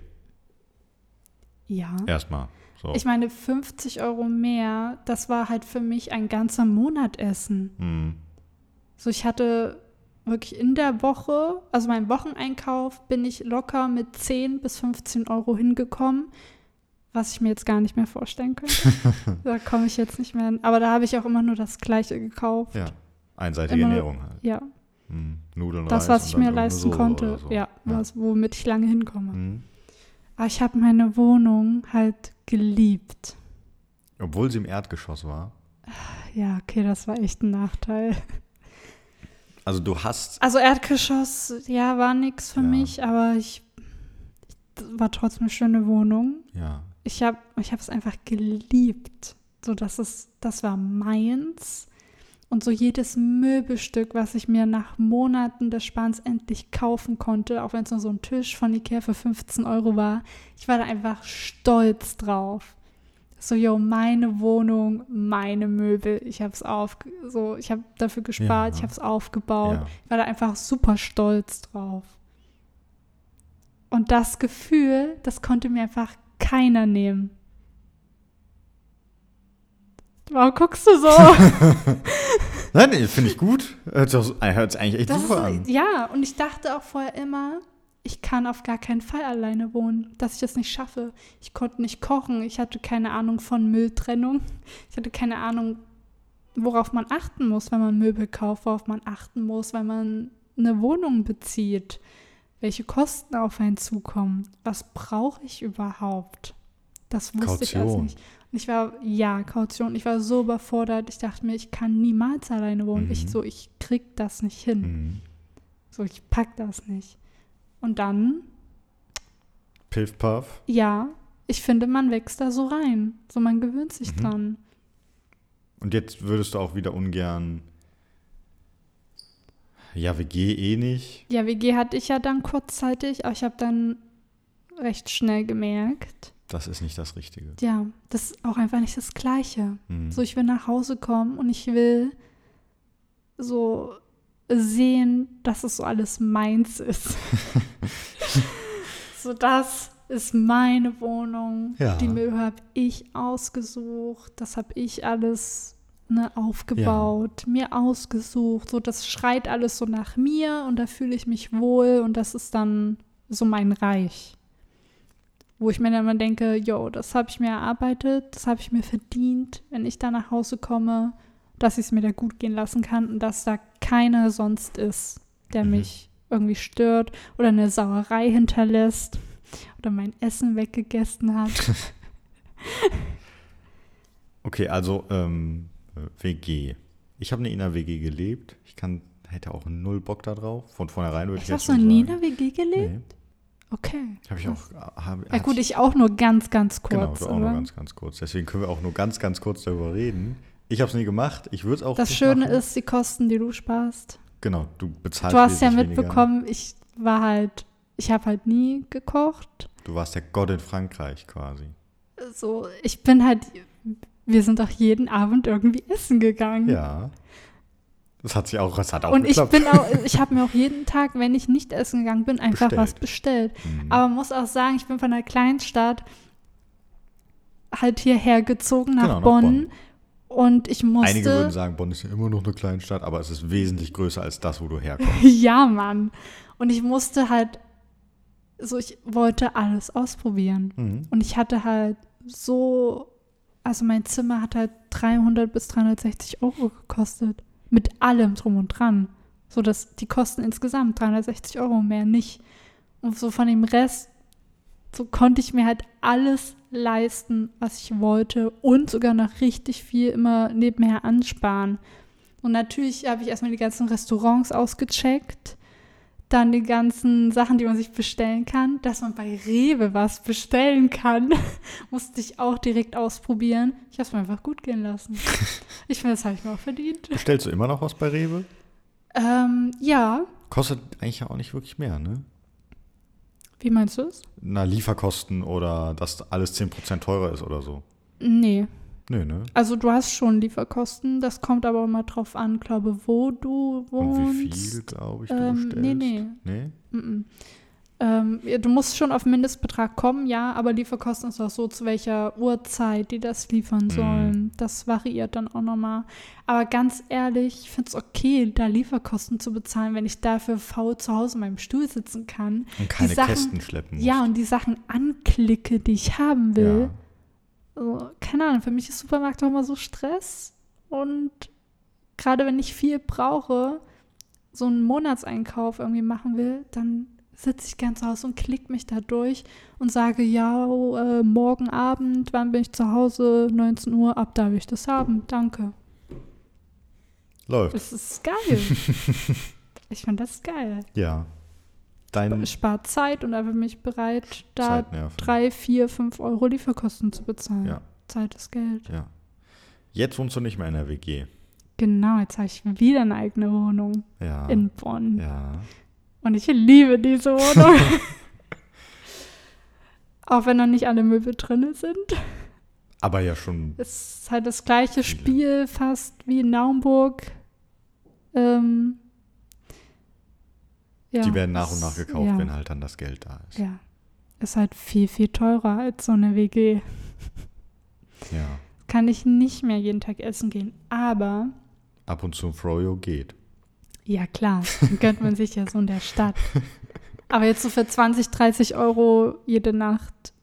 Ja. Erstmal. So. Ich meine, 50 Euro mehr, das war halt für mich ein ganzer Monat Essen. Hm. So, ich hatte wirklich in der Woche, also mein Wocheneinkauf, bin ich locker mit 10 bis 15 Euro hingekommen, was ich mir jetzt gar nicht mehr vorstellen könnte. da komme ich jetzt nicht mehr hin. Aber da habe ich auch immer nur das Gleiche gekauft. Ja. Einseitige Immer- Ernährung halt. Ja, Hm. Nudeln, das, Reis was ich mir leisten konnte. so. Ja, Was, womit ich lange hinkomme. Hm. Aber ich habe meine Wohnung halt geliebt. Obwohl sie im Erdgeschoss war. Ja, okay, das war echt ein Nachteil. Also du hast. Also Erdgeschoss, ja, war nix für Ja. mich, aber ich, ich war trotzdem eine schöne Wohnung. Ja. Ich habe ich es einfach geliebt. So, das ist, das war meins. Und so jedes Möbelstück, was ich mir nach Monaten des Sparens endlich kaufen konnte, auch wenn es nur so ein Tisch von Ikea für 15 Euro war, ich war da einfach stolz drauf. So, yo, meine Wohnung, meine Möbel, ich habe es auf, so, ich habe dafür gespart, Ja. ich habe es aufgebaut. ja. Ich war da einfach super stolz drauf. Und das Gefühl, das konnte mir einfach keiner nehmen. Warum guckst du so? Nein, nee, finde ich gut. Hört sich auch so- hört sich eigentlich echt Das super ist, an. ja, und ich dachte auch vorher immer, ich kann auf gar keinen Fall alleine wohnen, dass ich das nicht schaffe. Ich konnte nicht kochen, ich hatte keine Ahnung von Mülltrennung, ich hatte keine Ahnung, worauf man achten muss, wenn man Möbel kauft, worauf man achten muss, wenn man eine Wohnung bezieht, welche Kosten auf einen zukommen, was brauche ich überhaupt? Das wusste ich alles Kaution. nicht. Und ich war, ja, Kaution, ich war so überfordert, ich dachte mir, ich kann niemals alleine wohnen. Mhm. Ich so, ich krieg das nicht hin. Mhm. So, ich pack das nicht. Und dann, Piff Puff. ja, ich finde, man wächst da so rein. So, man gewöhnt sich Mhm. dran. Und jetzt würdest du auch wieder ungern. Ja, WG eh nicht. Ja, WG hatte ich ja dann kurzzeitig, aber ich habe dann recht schnell gemerkt, Das ist nicht das Richtige. ja, das ist auch einfach nicht das Gleiche. Mhm. So, ich will nach Hause kommen und ich will so sehen, dass es so alles meins ist. so, das ist meine Wohnung. Ja. Die Möbel habe ich ausgesucht. Das habe ich alles ne, aufgebaut, mir ausgesucht. So, das schreit alles so nach mir und da fühle ich mich wohl und das ist dann so mein Reich. Wo ich mir dann immer denke, yo, das habe ich mir erarbeitet, das habe ich mir verdient, wenn ich da nach Hause komme, dass ich es mir da gut gehen lassen kann und dass da keiner sonst ist, der Mhm. mich irgendwie stört oder eine Sauerei hinterlässt oder mein Essen weggegessen hat. Okay, also ähm, äh, WG. Ich habe nie in einer WG gelebt. Ich kann, hätte auch null Bock da drauf. Von vornherein würde ich Ich jetzt hast du schon nie in sagen. der WG gelebt? Nee, Okay. habe ich auch. Hab, Ja gut, ich auch nur ganz, ganz Genau, kurz. du auch nur aber ganz, ganz kurz. Deswegen können wir auch nur ganz, ganz kurz darüber reden. Ich habe es nie gemacht. Ich würde es auch das Schöne machen. ist, die Kosten, die du sparst. Genau, du bezahlst Du hast ja wesentlich weniger. mitbekommen, ich war halt, ich habe halt nie gekocht. Du warst der Gott in Frankreich quasi. So, ich bin halt, wir sind doch jeden Abend irgendwie essen gegangen. Ja. Das hat sich auch, das hat auch Und ich geklappt. bin auch, ich habe mir auch jeden Tag, wenn ich nicht essen gegangen bin, einfach Bestellt. was bestellt. Mhm. Aber man muss auch sagen, ich bin von einer Kleinstadt halt hierher gezogen nach, Genau, nach Bonn, Bonn. Und ich musste. Einige würden sagen, Bonn ist ja immer noch eine Kleinstadt, aber es ist wesentlich größer als das, wo du herkommst. ja, Mann. Und ich musste halt, so ich wollte alles ausprobieren. Mhm. Und ich hatte halt so, also mein Zimmer hat halt 300 bis 360 Euro gekostet. Mit allem drum und dran. So dass die Kosten insgesamt 360 Euro mehr nicht. Und so von dem Rest, so konnte ich mir halt alles leisten, was ich wollte und sogar noch richtig viel immer nebenher ansparen. Und natürlich habe ich erstmal die ganzen Restaurants ausgecheckt. Dann die ganzen Sachen, die man sich bestellen kann. Dass man bei Rewe was bestellen kann, musste ich auch direkt ausprobieren. Ich habe es mir einfach gut gehen lassen. Ich finde, das habe ich mir auch verdient. Bestellst du immer noch was bei Rewe? Ähm, ja. Kostet eigentlich auch nicht wirklich mehr, ne? Wie meinst du es? Na, Lieferkosten oder dass alles 10% teurer ist oder so. Nee. Nö, ne? Also du hast schon Lieferkosten. Das kommt aber immer drauf an, glaube wo du wohnst. Und wie viel, glaube ich, du ähm, bestellst? nee, nee. Nee? Mm -mm. Ähm, du musst schon auf Mindestbetrag kommen, ja, aber Lieferkosten ist auch so, zu welcher Uhrzeit die das liefern Mhm. sollen. Das variiert dann auch nochmal. Aber ganz ehrlich, ich finde es okay, da Lieferkosten zu bezahlen, wenn ich dafür faul zu Hause in meinem Stuhl sitzen kann. Und keine die Sachen, Kästen schleppen muss. Ja, und die Sachen anklicke, die ich haben will. Ja. Also, keine Ahnung, für mich ist Supermarkt auch immer so Stress. Und gerade wenn ich viel brauche, so einen Monatseinkauf irgendwie machen will, dann sitze ich ganz Hause und klick mich da durch und sage, ja, äh, morgen Abend, wann bin ich zu Hause? 19 Uhr, ab da will ich das haben. Danke. Läuft. Das ist geil. ich finde das geil. Ja. Dein spart Zeit und einfach bin ich bereit, da drei, vier, fünf Euro Lieferkosten zu bezahlen. Ja. Zeit ist Geld. Ja. Jetzt wohnst du nicht mehr in der WG. Genau, jetzt habe ich wieder eine eigene Wohnung Ja. in Bonn. ja. Und ich liebe diese Wohnung. Auch wenn noch nicht alle Möbel drin sind. Aber ja schon. Es ist halt das gleiche Viele. Spiel fast wie in Naumburg. Ähm, ja, die werden nach und nach gekauft, ja, wenn halt dann das Geld da ist. Ja. Ist halt viel, viel teurer als so eine WG. Ja. Kann ich nicht mehr jeden Tag essen gehen. Aber, Ab und zu ein Froyo geht. Ja klar, dann gönnt man sich ja so in der Stadt. Aber jetzt so für 20, 30 Euro jede Nacht,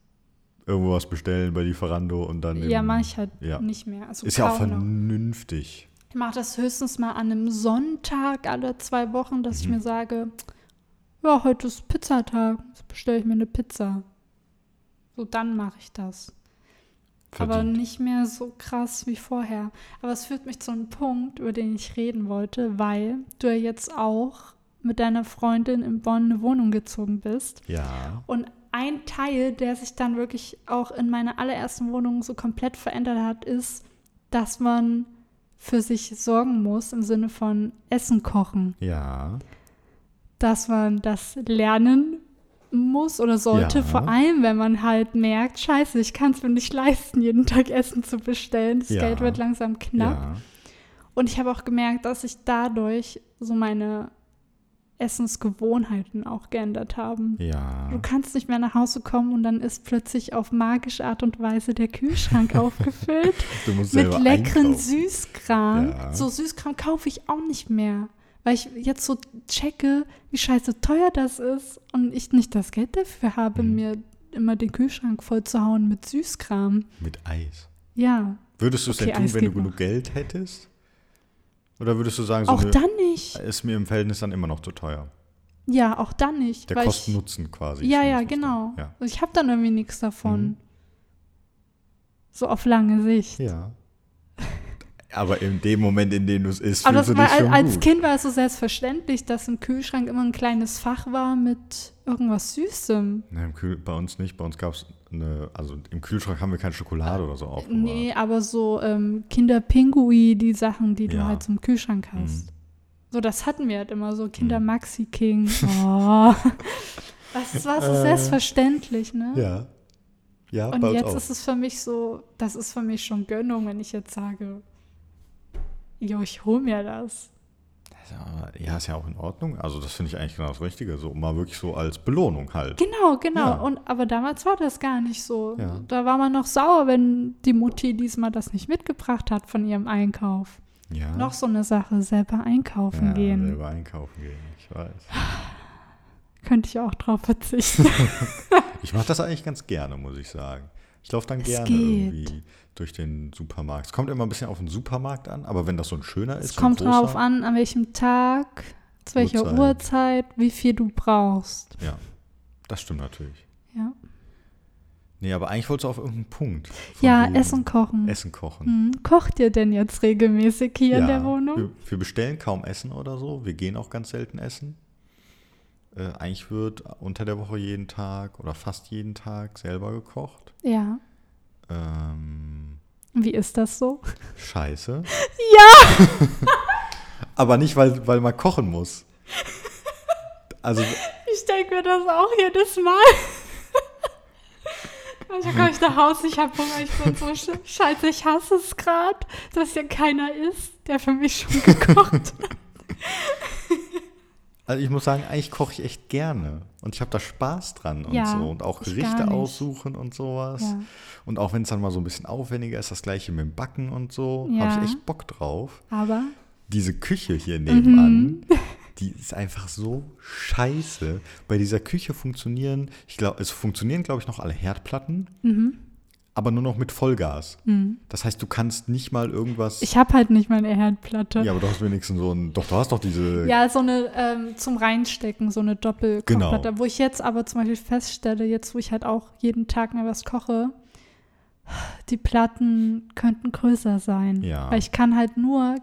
Irgendwo was bestellen bei Lieferando und dann. ja, mache ich halt Ja. nicht mehr. Also Ist ja auch kaum noch. vernünftig. Ich mache das höchstens mal an einem Sonntag alle zwei Wochen, dass ich Mhm. mir sage, ja, heute ist Pizzatag, jetzt bestelle ich mir eine Pizza. So, dann mache ich das. Aber Verdient. nicht mehr so krass wie vorher. Aber es führt mich zu einem Punkt, über den ich reden wollte, weil du ja jetzt auch mit deiner Freundin in Bonn eine Wohnung gezogen bist. Ja. Und ein Teil, der sich dann wirklich auch in meiner allerersten Wohnung so komplett verändert hat, ist, dass man für sich sorgen muss im Sinne von Essen kochen. Ja. Dass man das lernen muss oder sollte, Ja. vor allem wenn man halt merkt, scheiße, ich kann es mir nicht leisten, jeden Tag Essen zu bestellen. Das Ja. Geld wird langsam knapp. Ja. Und ich habe auch gemerkt, dass sich dadurch so meine Essensgewohnheiten auch geändert haben. Ja. Du kannst nicht mehr nach Hause kommen und dann ist plötzlich auf magische Art und Weise der Kühlschrank aufgefüllt mit leckeren einkaufen. Süßkram. Ja. So Süßkram kaufe ich auch nicht mehr, weil ich jetzt so checke, wie scheiße teuer das ist und ich nicht das Geld dafür habe, Mhm. mir immer den Kühlschrank voll zu hauen mit Süßkram. Mit Eis. Ja, Würdest du es Okay, denn tun, Eis wenn du genug noch. Geld hättest? Oder würdest du sagen, so auch nö, dann nicht. ist mir im Verhältnis dann immer noch zu teuer? Ja, auch dann nicht. Der Kosten-Nutzen quasi. Ja, ja, genau. da. Also ich habe dann irgendwie nichts davon. Mhm. So auf lange Sicht. Ja. Aber in dem Moment, in dem du es isst, Aber das du war, als gut. Kind war es so selbstverständlich, dass im Kühlschrank immer ein kleines Fach war mit irgendwas Süßem. Nee, Kühl, bei uns nicht. Bei uns gab es eine, also im Kühlschrank haben wir keine Schokolade oder so aufbewahrt. Nee, aber so ähm, Kinderpingui, die Sachen, die du Ja. halt zum Kühlschrank hast. Mhm. So, das hatten wir halt immer so. Kinder Mhm. Maxi King. Oh. Das war so Äh, selbstverständlich, ne? Ja. Ja, Und jetzt auch. ist es für mich so, das ist für mich schon Gönnung, wenn ich jetzt sage, jo, ich hol mir das. ja, ja, ist ja auch in Ordnung. Also das finde ich eigentlich genau das Richtige. So mal wirklich so als Belohnung halt. Genau, genau. Ja. Und aber damals war das gar nicht so. Ja. Da war man noch sauer, wenn die Mutti diesmal das nicht mitgebracht hat von ihrem Einkauf. Ja. Noch so eine Sache, selber einkaufen ja, gehen. selber einkaufen gehen. Ich weiß. Könnte ich auch drauf verzichten. Ich mache das eigentlich ganz gerne, muss ich sagen. Ich laufe dann Es gerne geht. irgendwie durch den Supermarkt. Es kommt immer ein bisschen auf den Supermarkt an, aber wenn das so ein schöner ist, es kommt großer, drauf an, an welchem Tag, zu welcher Uhrzeit. Uhrzeit, wie viel du brauchst. Ja, das stimmt natürlich. Ja, Nee, aber eigentlich wolltest du auf irgendeinen Punkt. Ja wegen Essen kochen. Essen kochen. Hm. Kocht ihr denn jetzt regelmäßig hier in Ja, der Wohnung? Wir, wir bestellen kaum Essen oder so. Wir gehen auch ganz selten essen. Äh, eigentlich wird unter der Woche jeden Tag oder fast jeden Tag selber gekocht. Ja. Ähm, Wie ist das so? scheiße. Ja! Aber nicht, weil, weil man kochen muss. Also, Ich denke mir das auch jedes Mal. Manchmal komme ich nach Hause, ich habe Hunger, ich bin so sch- scheiße, ich hasse es gerade, dass hier keiner ist, der für mich schon gekocht hat. Also ich muss sagen, eigentlich koche ich echt gerne. Und ich habe da Spaß dran und Ja, so. Und auch Gerichte aussuchen und sowas. Ja. Und auch wenn es dann mal so ein bisschen aufwendiger ist, das gleiche mit dem Backen und so, Ja. habe ich echt Bock drauf. Aber Diese Küche hier nebenan, Mhm. die ist einfach so scheiße. Bei dieser Küche funktionieren, ich glaube, es funktionieren, glaube ich, noch alle Herdplatten, Mhm. Aber nur noch mit Vollgas. Das heißt, du kannst nicht mal irgendwas. ich habe halt nicht meine Herdplatte. ja, aber du hast wenigstens so ein. Doch, du hast doch diese. Ja, so eine ähm, zum Reinstecken, so eine Doppelkochplatte. Genau. Wo ich jetzt aber zum Beispiel feststelle, jetzt wo ich halt auch jeden Tag mal was koche, die Platten könnten größer sein. Ja. Weil ich kann halt nur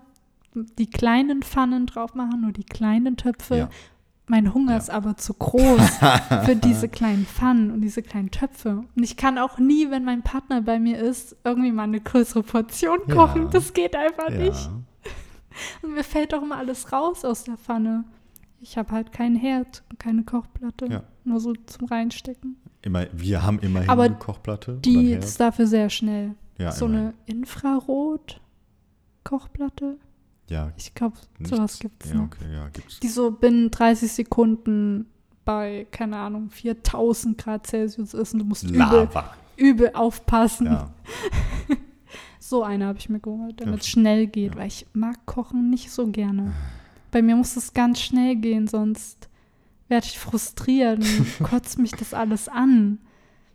die kleinen Pfannen drauf machen, nur die kleinen Töpfe. Ja. Mein Hunger Ja. ist aber zu groß für diese kleinen Pfannen und diese kleinen Töpfe. Und ich kann auch nie, wenn mein Partner bei mir ist, irgendwie mal eine größere Portion Ja. kochen. Das geht einfach Ja. nicht. Und mir fällt auch immer alles raus aus der Pfanne. Ich habe halt keinen Herd, keine Kochplatte. Ja. Nur so zum Reinstecken. Immer, wir haben immerhin Aber eine Kochplatte. Die ist dafür sehr schnell. ja, so immerhin. eine Infrarot-Kochplatte. Ja, Ich glaube, sowas gibt es Ja, okay, ja, gibt's. Die so binnen 30 Sekunden bei, keine Ahnung, 4000 Grad Celsius ist und du musst übel, übel aufpassen. Ja. So eine habe ich mir geholt, damit es schnell geht, Ja. weil ich mag Kochen nicht so gerne. Bei mir muss es ganz schnell gehen, sonst werde ich frustriert und kotzt mich das alles an.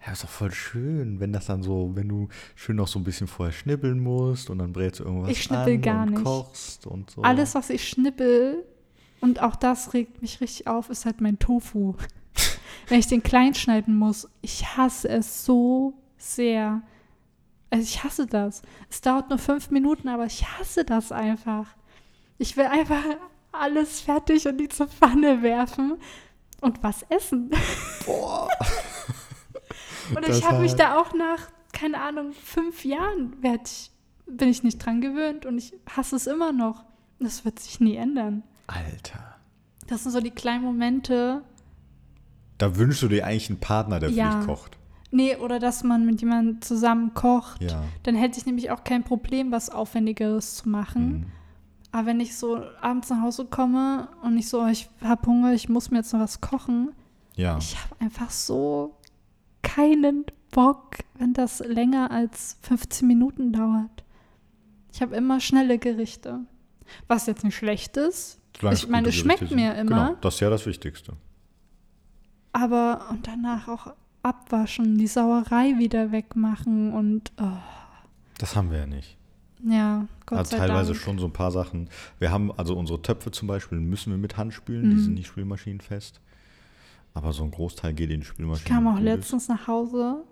Ja, ist doch voll schön, wenn das dann so, wenn du schön noch so ein bisschen vorher schnibbeln musst und dann brätst du irgendwas Ich schnippel an gar und nicht. kochst und so. Alles, was ich schnippel, und auch das regt mich richtig auf, ist halt mein Tofu. Wenn ich den klein schneiden muss, ich hasse es so sehr. Also ich hasse das. Es dauert nur fünf Minuten, aber ich hasse das einfach. Ich will einfach alles fertig in diese Pfanne werfen und was essen. Boah. Und Das ich habe mich da auch nach, keine Ahnung, fünf Jahren ich, bin ich nicht dran gewöhnt und ich hasse es immer noch. Das wird sich nie ändern. Alter. Das sind so die kleinen Momente. Da wünschst du dir eigentlich einen Partner, der für Ja. dich kocht. Nee, oder dass man mit jemandem zusammen kocht. Ja. Dann hätte ich nämlich auch kein Problem, was Aufwendigeres zu machen. Mhm. Aber wenn ich so abends nach Hause komme und ich so, oh, ich habe Hunger, ich muss mir jetzt noch was kochen, Ja. ich habe einfach so keinen Bock, wenn das länger als 15 Minuten dauert. Ich habe immer schnelle Gerichte. Was jetzt nicht schlecht ist, Solange ich meine, es schmeckt Gerichte mir sind. immer. Genau, das ist ja das Wichtigste. aber und danach auch abwaschen, die Sauerei wieder wegmachen und oh, Das haben wir ja nicht. ja, Gott also sei teilweise Dank. schon so ein paar Sachen. Wir haben also unsere Töpfe zum Beispiel müssen wir mit Hand spülen, die Mhm. sind nicht spülmaschinenfest. Aber so ein Großteil geht in die Ich Spülmaschine. kam auch letztens nach Hause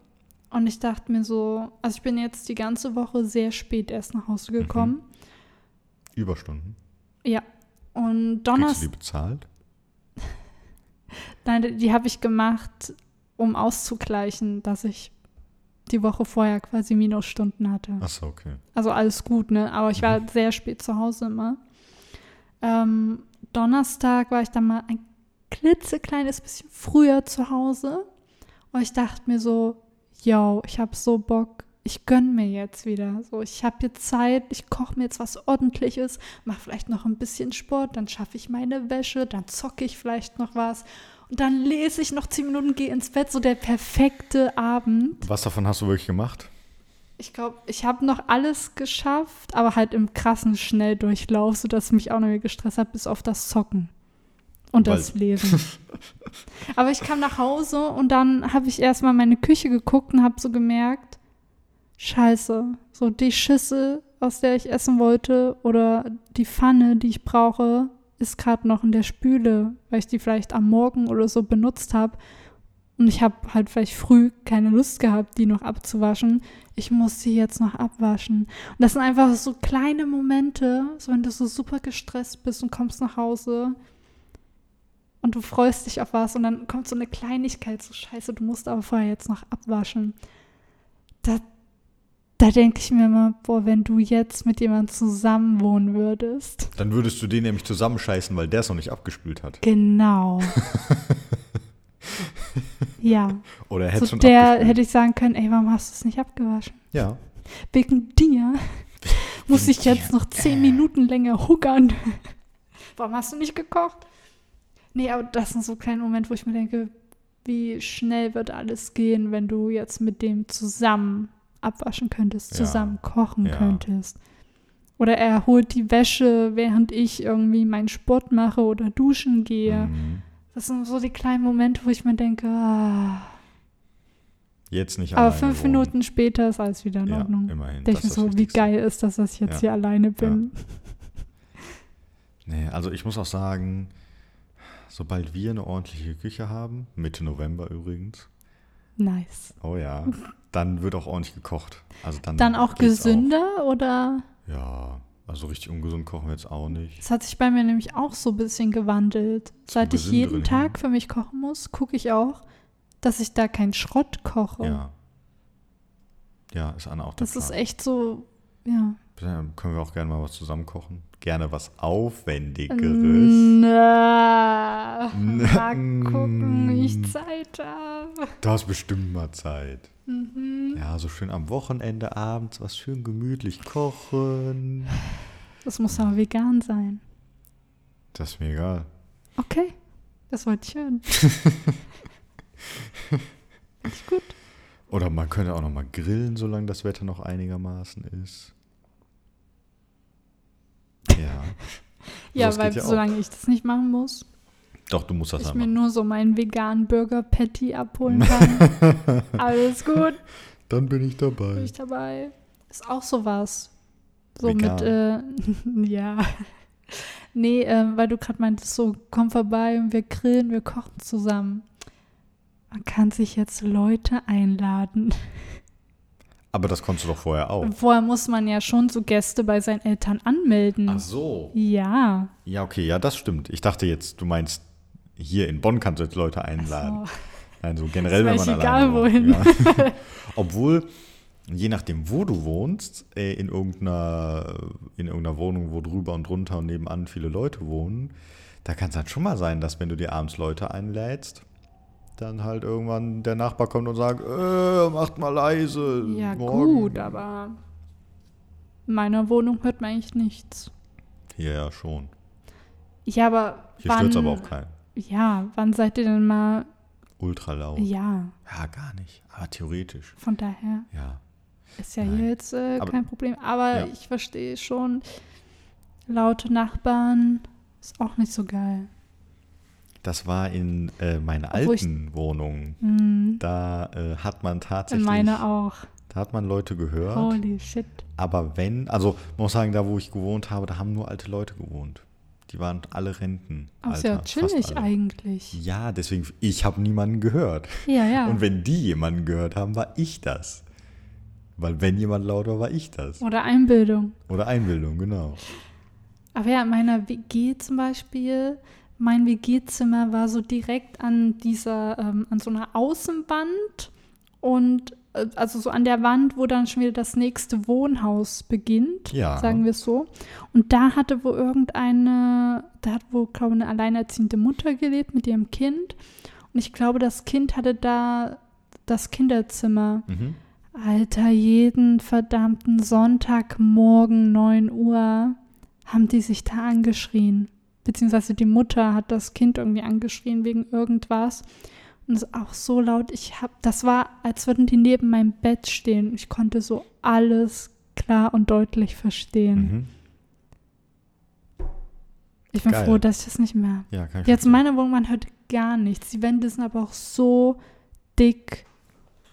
und ich dachte mir so, also ich bin jetzt die ganze Woche sehr spät erst nach Hause Mhm. gekommen. Überstunden. Ja. Und Kriegst du Donnerstag, die bezahlt? nein, die, habe ich gemacht, um auszugleichen, dass ich die Woche vorher quasi Minusstunden hatte. Achso, okay. Also alles gut, ne? Aber ich war sehr spät zu Hause immer. Ähm, Donnerstag war ich dann mal ein klitzekleines bisschen früher zu Hause. Und ich dachte mir so, yo, ich habe so Bock, ich gönn mir jetzt wieder. So, ich habe jetzt Zeit, ich koche mir jetzt was Ordentliches, mache vielleicht noch ein bisschen Sport, dann schaffe ich meine Wäsche, dann zocke ich vielleicht noch was. Und dann lese ich noch zehn Minuten, gehe ins Bett, so der perfekte Abend. Was davon hast du wirklich gemacht? Ich glaube, ich habe noch alles geschafft, aber halt im krassen Schnelldurchlauf, sodass mich auch noch mehr gestresst hat, bis auf das Zocken und das Weil- Lesen. aber ich kam nach Hause und dann habe ich erstmal meine Küche geguckt und habe so gemerkt, scheiße, so die Schüssel, aus der ich essen wollte oder die Pfanne, die ich brauche, ist gerade noch in der Spüle, weil ich die vielleicht am Morgen oder so benutzt habe. Und ich habe halt vielleicht früh keine Lust gehabt, die noch abzuwaschen. Ich muss sie jetzt noch abwaschen. Und das sind einfach so kleine Momente, so wenn du so super gestresst bist und kommst nach Hause und du freust dich auf was und dann kommt so eine Kleinigkeit, so scheiße, du musst aber vorher jetzt noch abwaschen. Da, da denke ich mir immer, boah, wenn du jetzt mit jemandem zusammen wohnen würdest. Dann würdest du den nämlich zusammenscheißen, weil der es noch nicht abgespült hat. Genau. ja. Oder er hätte Zu schon der abgespült. hätte ich sagen können, ey, warum hast du es nicht abgewaschen? Ja. Wegen dir muss ich jetzt noch zehn Minuten länger huckern. warum hast du nicht gekocht? Nee, aber das sind so kleine Momente, wo ich mir denke, wie schnell wird alles gehen, wenn du jetzt mit dem zusammen abwaschen könntest, Ja. zusammen kochen Ja. könntest. Oder er holt die Wäsche, während ich irgendwie meinen Sport mache oder duschen gehe. Mhm. Das sind so die kleinen Momente, wo ich mir denke, ah. Jetzt nicht aber fünf wohnen. minuten später ist alles wieder in Ja, Ordnung. immerhin. Denke das ich ist so, wie geil ist das, dass ich jetzt Ja. hier alleine bin. Nee, also ich muss auch sagen, sobald wir eine ordentliche Küche haben, Mitte November übrigens, Nice. oh ja, dann wird auch ordentlich gekocht. Also dann, Dann auch gesünder oder? Auch. Ja, also richtig ungesund kochen wir jetzt auch nicht. Das hat sich bei mir nämlich auch so ein bisschen gewandelt. Seit ich jeden Tag für mich kochen muss, gucke ich auch, dass ich da keinen Schrott koche. Ja. Ja, ist Anna auch der das ist Plan. echt so, ja. Können wir auch gerne mal was zusammen kochen. Gerne was Aufwendigeres. Na, Na, mal gucken, wie ich mm. Zeit habe. Du hast bestimmt mal Zeit. Mhm. Ja, so schön am Wochenende abends was schön gemütlich kochen. Das muss aber vegan sein. Das ist mir egal. Okay, das wollte ich hören. Ist gut. Oder man könnte auch noch mal grillen, solange das Wetter noch einigermaßen ist. Ja. Ja, Sowas weil ja auch. solange ich das nicht machen muss, Doch, du musst das ich ja mir machen. nur so meinen veganen Burger Patty abholen kann. Alles gut, Dann bin ich bin dabei. ich dabei. Ist auch sowas. So Vegan. mit, äh, ja. Nee, äh, weil du gerade meintest, so, komm vorbei und wir grillen, wir kochen zusammen. Man kann sich jetzt Leute einladen. Aber das konntest du doch vorher auch. Vorher muss man ja schon so Gäste bei seinen Eltern anmelden. Ach so. Ja. Ja, okay, ja, das stimmt. Ich dachte jetzt, du meinst, hier in Bonn kannst du jetzt Leute einladen. So. Nein, so generell, wenn man egal, wohnt. Ja. Obwohl, je nachdem, wo du wohnst, äh, in irgendeiner, in irgendeiner Wohnung, wo drüber und drunter und nebenan viele Leute wohnen, da kann es halt schon mal sein, dass wenn du dir abends Leute einlädst, dann halt irgendwann der Nachbar kommt und sagt, äh, macht mal leise. Ja, morgen. gut, aber in meiner Wohnung hört man eigentlich nichts. Hier ja schon. Ja, aber Hier wann, stört es aber auch keinen. Ja, wann seid ihr denn mal, Ultra laut. ja, Ja, gar nicht. Aber theoretisch. von daher Ja. ist ja Nein. hier jetzt äh, Aber- kein Problem. Aber Ja. ich verstehe schon, laute Nachbarn ist auch nicht so geil. Das war in äh, meiner Obwohl ich- alten Wohnung. Hm, Da äh, hat man in tatsächlich. meine auch. Da hat man Leute gehört. Holy shit. Aber wenn, also man muss sagen, da wo ich gewohnt habe, da haben nur alte Leute gewohnt. Die waren alle Renten. Auch sehr chillig eigentlich. Ja, deswegen, ich habe niemanden gehört. Ja, ja. Und wenn die jemanden gehört haben, war ich das. Weil wenn jemand laut war, war ich das. Oder Einbildung. Oder Einbildung, genau. Aber ja, in meiner WG zum Beispiel, mein WG-Zimmer war so direkt an dieser, ähm, an so einer Außenwand und äh, also so an der Wand, wo dann schon wieder das nächste Wohnhaus beginnt, Ja. sagen wir es so. Und da hatte wo irgendeine, da hat wo, glaube ich, eine alleinerziehende Mutter gelebt mit ihrem Kind. Und ich glaube, das Kind hatte da das Kinderzimmer. Mhm. Alter, jeden verdammten Sonntagmorgen 9 Uhr haben die sich da angeschrien. Beziehungsweise die Mutter hat das Kind irgendwie angeschrien wegen irgendwas. Und es ist auch so laut. Ich hab, das war, als würden die neben meinem Bett stehen. Ich konnte so alles klar und deutlich verstehen. Mhm. Ich bin Geil. froh, dass ich das nicht mehr. Ja, kann ich Jetzt in meiner Wohnung, man hört gar nichts. Die Wände sind aber auch so dick.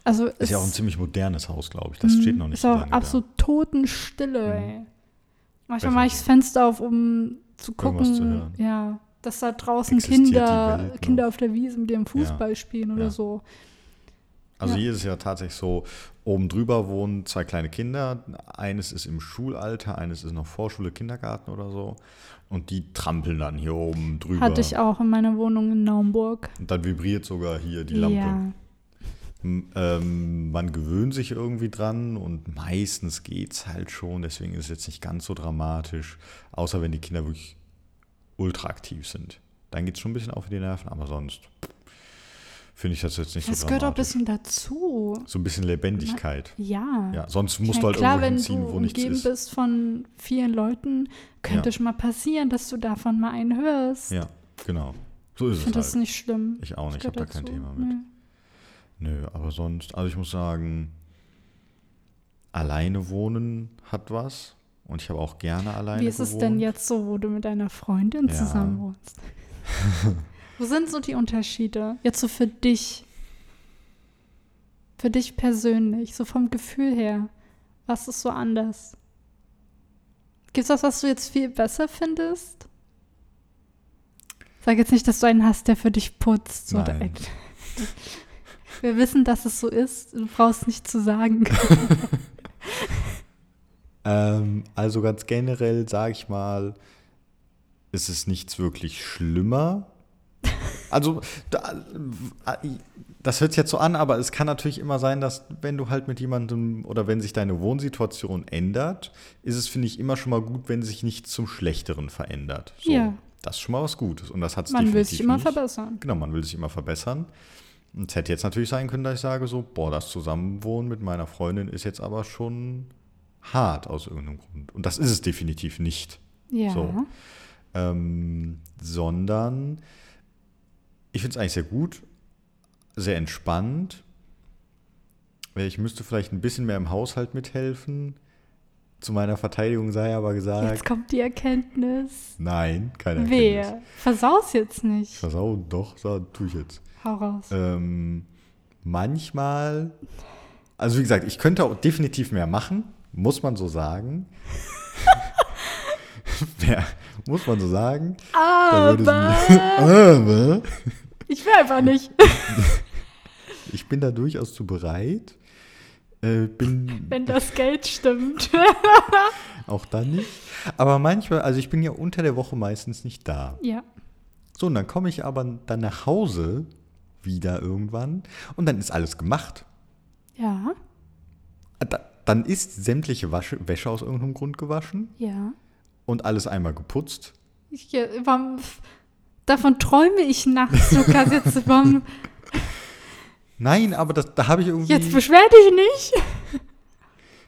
Also Ist ja auch ein ziemlich modernes Haus, glaube ich. Das Mhm. steht noch nicht Ist so auch absolut Totenstille, Mhm. ey. Manchmal Besser mache ich das Fenster auf, um zu gucken, zu ja, dass da draußen Existiert Kinder, Welt? Kinder auf der Wiese mit dem Fußball spielen oder Ja. so. Also Ja. hier ist es ja tatsächlich so, oben drüber wohnen zwei kleine Kinder. Eines ist im Schulalter, eines ist noch Vorschule, Kindergarten oder so. Und die trampeln dann hier oben drüber. Hatte ich auch in meiner Wohnung in Naumburg. Und dann vibriert sogar hier die Lampe. Ja. Ähm, man gewöhnt sich irgendwie dran und meistens geht's halt schon, deswegen ist es jetzt nicht ganz so dramatisch, außer wenn die Kinder wirklich ultra aktiv sind. Dann geht's schon ein bisschen auf die Nerven, aber sonst finde ich das jetzt nicht Das so gehört auch ein dramatisch. bisschen dazu. so ein bisschen Lebendigkeit. Ja. Ja, sonst musst mein, du halt klar, irgendwo wenn hinziehen, du wo nichts umgeben ist. bist von vielen Leuten, könnte Ja. schon mal passieren, dass du davon mal einen hörst. Ja, genau. So ist Ich es finde halt. das nicht schlimm. ich auch nicht, ich habe da kein. Thema mit. Nee. Nö, aber sonst, also ich muss sagen, alleine wohnen hat was. Und ich habe auch gerne alleine Wie ist es gewohnt. denn jetzt so, wo du mit deiner Freundin Ja. zusammen wohnst? wo sind so die Unterschiede? Jetzt so für dich. Für dich persönlich, so vom Gefühl her. Was ist so anders? Gibt es was, was du jetzt viel besser findest? Sag jetzt nicht, dass du einen hast, der für dich putzt. Nein. direkt. Wir wissen, dass es so ist. Du brauchst nicht zu sagen. Ähm, also ganz generell sage ich mal, ist es nichts wirklich schlimmer. Also, da, das hört sich jetzt so an, aber es kann natürlich immer sein, dass wenn du halt mit jemandem oder wenn sich deine Wohnsituation ändert, ist es, finde ich, immer schon mal gut, wenn sich nichts zum Schlechteren verändert. So, Ja. Das ist schon mal was Gutes. Und das hat Man will sich immer nicht. verbessern. Genau, man will sich immer verbessern. Es hätte jetzt natürlich sein können, dass ich sage so, boah, das Zusammenwohnen mit meiner Freundin ist jetzt aber schon hart aus irgendeinem Grund. Und das ist es definitiv nicht. Ja. So. Ähm, sondern ich finde es eigentlich sehr gut, sehr entspannt. Ich müsste vielleicht ein bisschen mehr im Haushalt mithelfen. Zu meiner Verteidigung sei aber gesagt, Jetzt kommt die Erkenntnis. nein, keine Erkenntnis. Wer? Versaus jetzt nicht. Versau, doch, so, tue ich jetzt. Hau raus. Ähm, manchmal, also wie gesagt, ich könnte auch definitiv mehr machen, muss man so sagen. Wer, muss man so sagen. Aber aber ich will einfach nicht. ich bin da durchaus zu bereit. Äh, bin Wenn das Geld stimmt. auch dann nicht. Aber manchmal, also ich bin ja unter der Woche meistens nicht da. ja. So, und dann komme ich aber dann nach Hause wieder irgendwann und dann ist alles gemacht. Ja. Da, dann ist sämtliche Wasche, Wäsche aus irgendeinem Grund gewaschen Ja. und alles einmal geputzt. Ich, äh, warum, davon träume ich nachts, Lukas. Jetzt, warum, Nein, aber das, da habe ich irgendwie, jetzt beschwer dich nicht.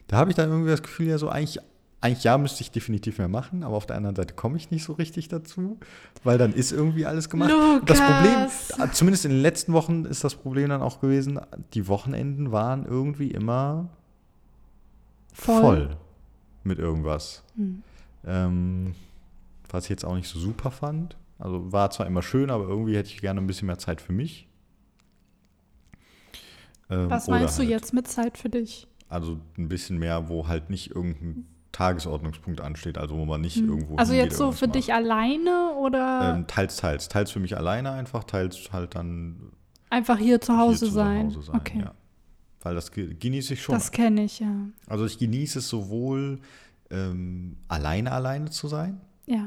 da habe ich dann irgendwie das Gefühl, ja so eigentlich, eigentlich ja müsste ich definitiv mehr machen, aber auf der anderen Seite komme ich nicht so richtig dazu, weil dann ist irgendwie alles gemacht. Und Das Lukas. Problem, zumindest in den letzten Wochen ist das Problem dann auch gewesen, die Wochenenden waren irgendwie immer Voll. voll, mit irgendwas. Hm. Ähm, was ich jetzt auch nicht so super fand. Also war zwar immer schön, aber irgendwie hätte ich gerne ein bisschen mehr Zeit für mich. Ähm, Was meinst du halt, jetzt mit Zeit für dich? Also ein bisschen mehr, wo halt nicht irgendein Tagesordnungspunkt ansteht, also wo man nicht irgendwo Also jetzt so für macht. dich alleine oder Ähm, teils, teils. Teils für mich alleine einfach, teils halt dann einfach hier zu hier Hause zu sein? Hause sein. okay. Ja. Weil das ge- genieße ich schon. Das kenne ich, ja. also ich genieße es sowohl ähm, alleine alleine zu sein. Ja.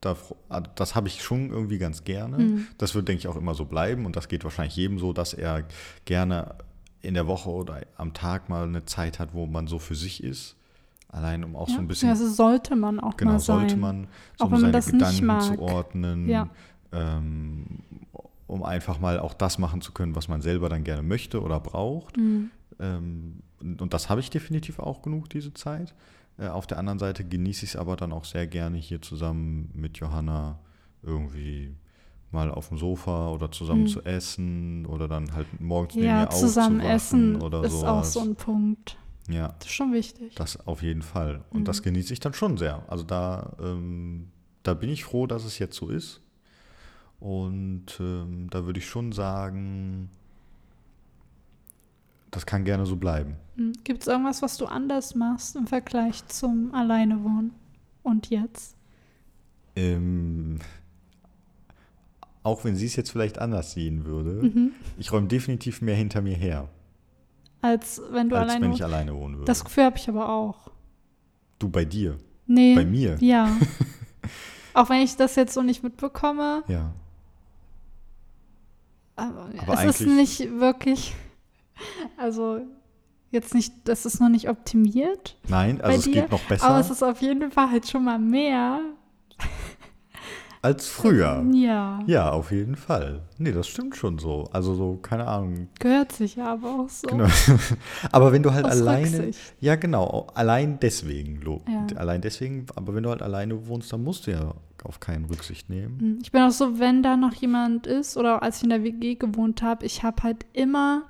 Da, ah, das habe ich schon irgendwie ganz gerne. Mhm. Das wird, denke ich, auch immer so bleiben. Und das geht wahrscheinlich jedem so, dass er gerne in der Woche oder am Tag mal eine Zeit hat, wo man so für sich ist. Allein um auch ja. so ein bisschen ja, das sollte man auch Genau, mal sein. sollte man, so Auch um wenn man seine Gedanken zu ordnen, Ja. ähm, um einfach mal auch das machen zu können, was man selber dann gerne möchte oder braucht. Mhm. Ähm, und das habe ich definitiv auch genug, diese Zeit. Äh, auf der anderen Seite genieße ich es aber dann auch sehr gerne, hier zusammen mit Johanna irgendwie mal auf dem Sofa oder zusammen Mhm. zu essen oder dann halt morgens neben Ja, mir zusammen essen oder ist auch sowas. so ein Punkt. Ja. Das ist schon wichtig. Das auf jeden Fall. Und Mhm. das genieße ich dann schon sehr. Also da, ähm, da bin ich froh, dass es jetzt so ist. Und ähm, da würde ich schon sagen, das kann gerne so bleiben. Gibt es irgendwas, was du anders machst im Vergleich zum Alleinewohnen? Und jetzt? Ähm, auch wenn sie es jetzt vielleicht anders sehen würde, Mhm. ich räume definitiv mehr hinter mir her, Als wenn du als alleine wenn ich alleine wohnen würde. Das Gefühl habe ich aber auch. du bei dir, Nee. bei mir. Ja. auch wenn ich das jetzt so nicht mitbekomme, Ja. aber, Aber es ist nicht wirklich, also jetzt nicht, das ist noch nicht optimiert, Nein, also es dir? geht noch besser. aber es ist auf jeden Fall halt schon mal mehr, als früher. Ja. Ja, auf jeden Fall. Nee, das stimmt schon so. Also so, keine Ahnung. Gehört sich ja aber auch so. Genau. aber wenn du halt Aus alleine. Rücksicht. Ja, genau. Allein deswegen. Ja. Allein deswegen, aber wenn du halt alleine wohnst, dann musst du ja auf keinen Rücksicht nehmen. Hm, Ich bin auch so, wenn da noch jemand ist oder als ich in der WG gewohnt habe, ich habe halt immer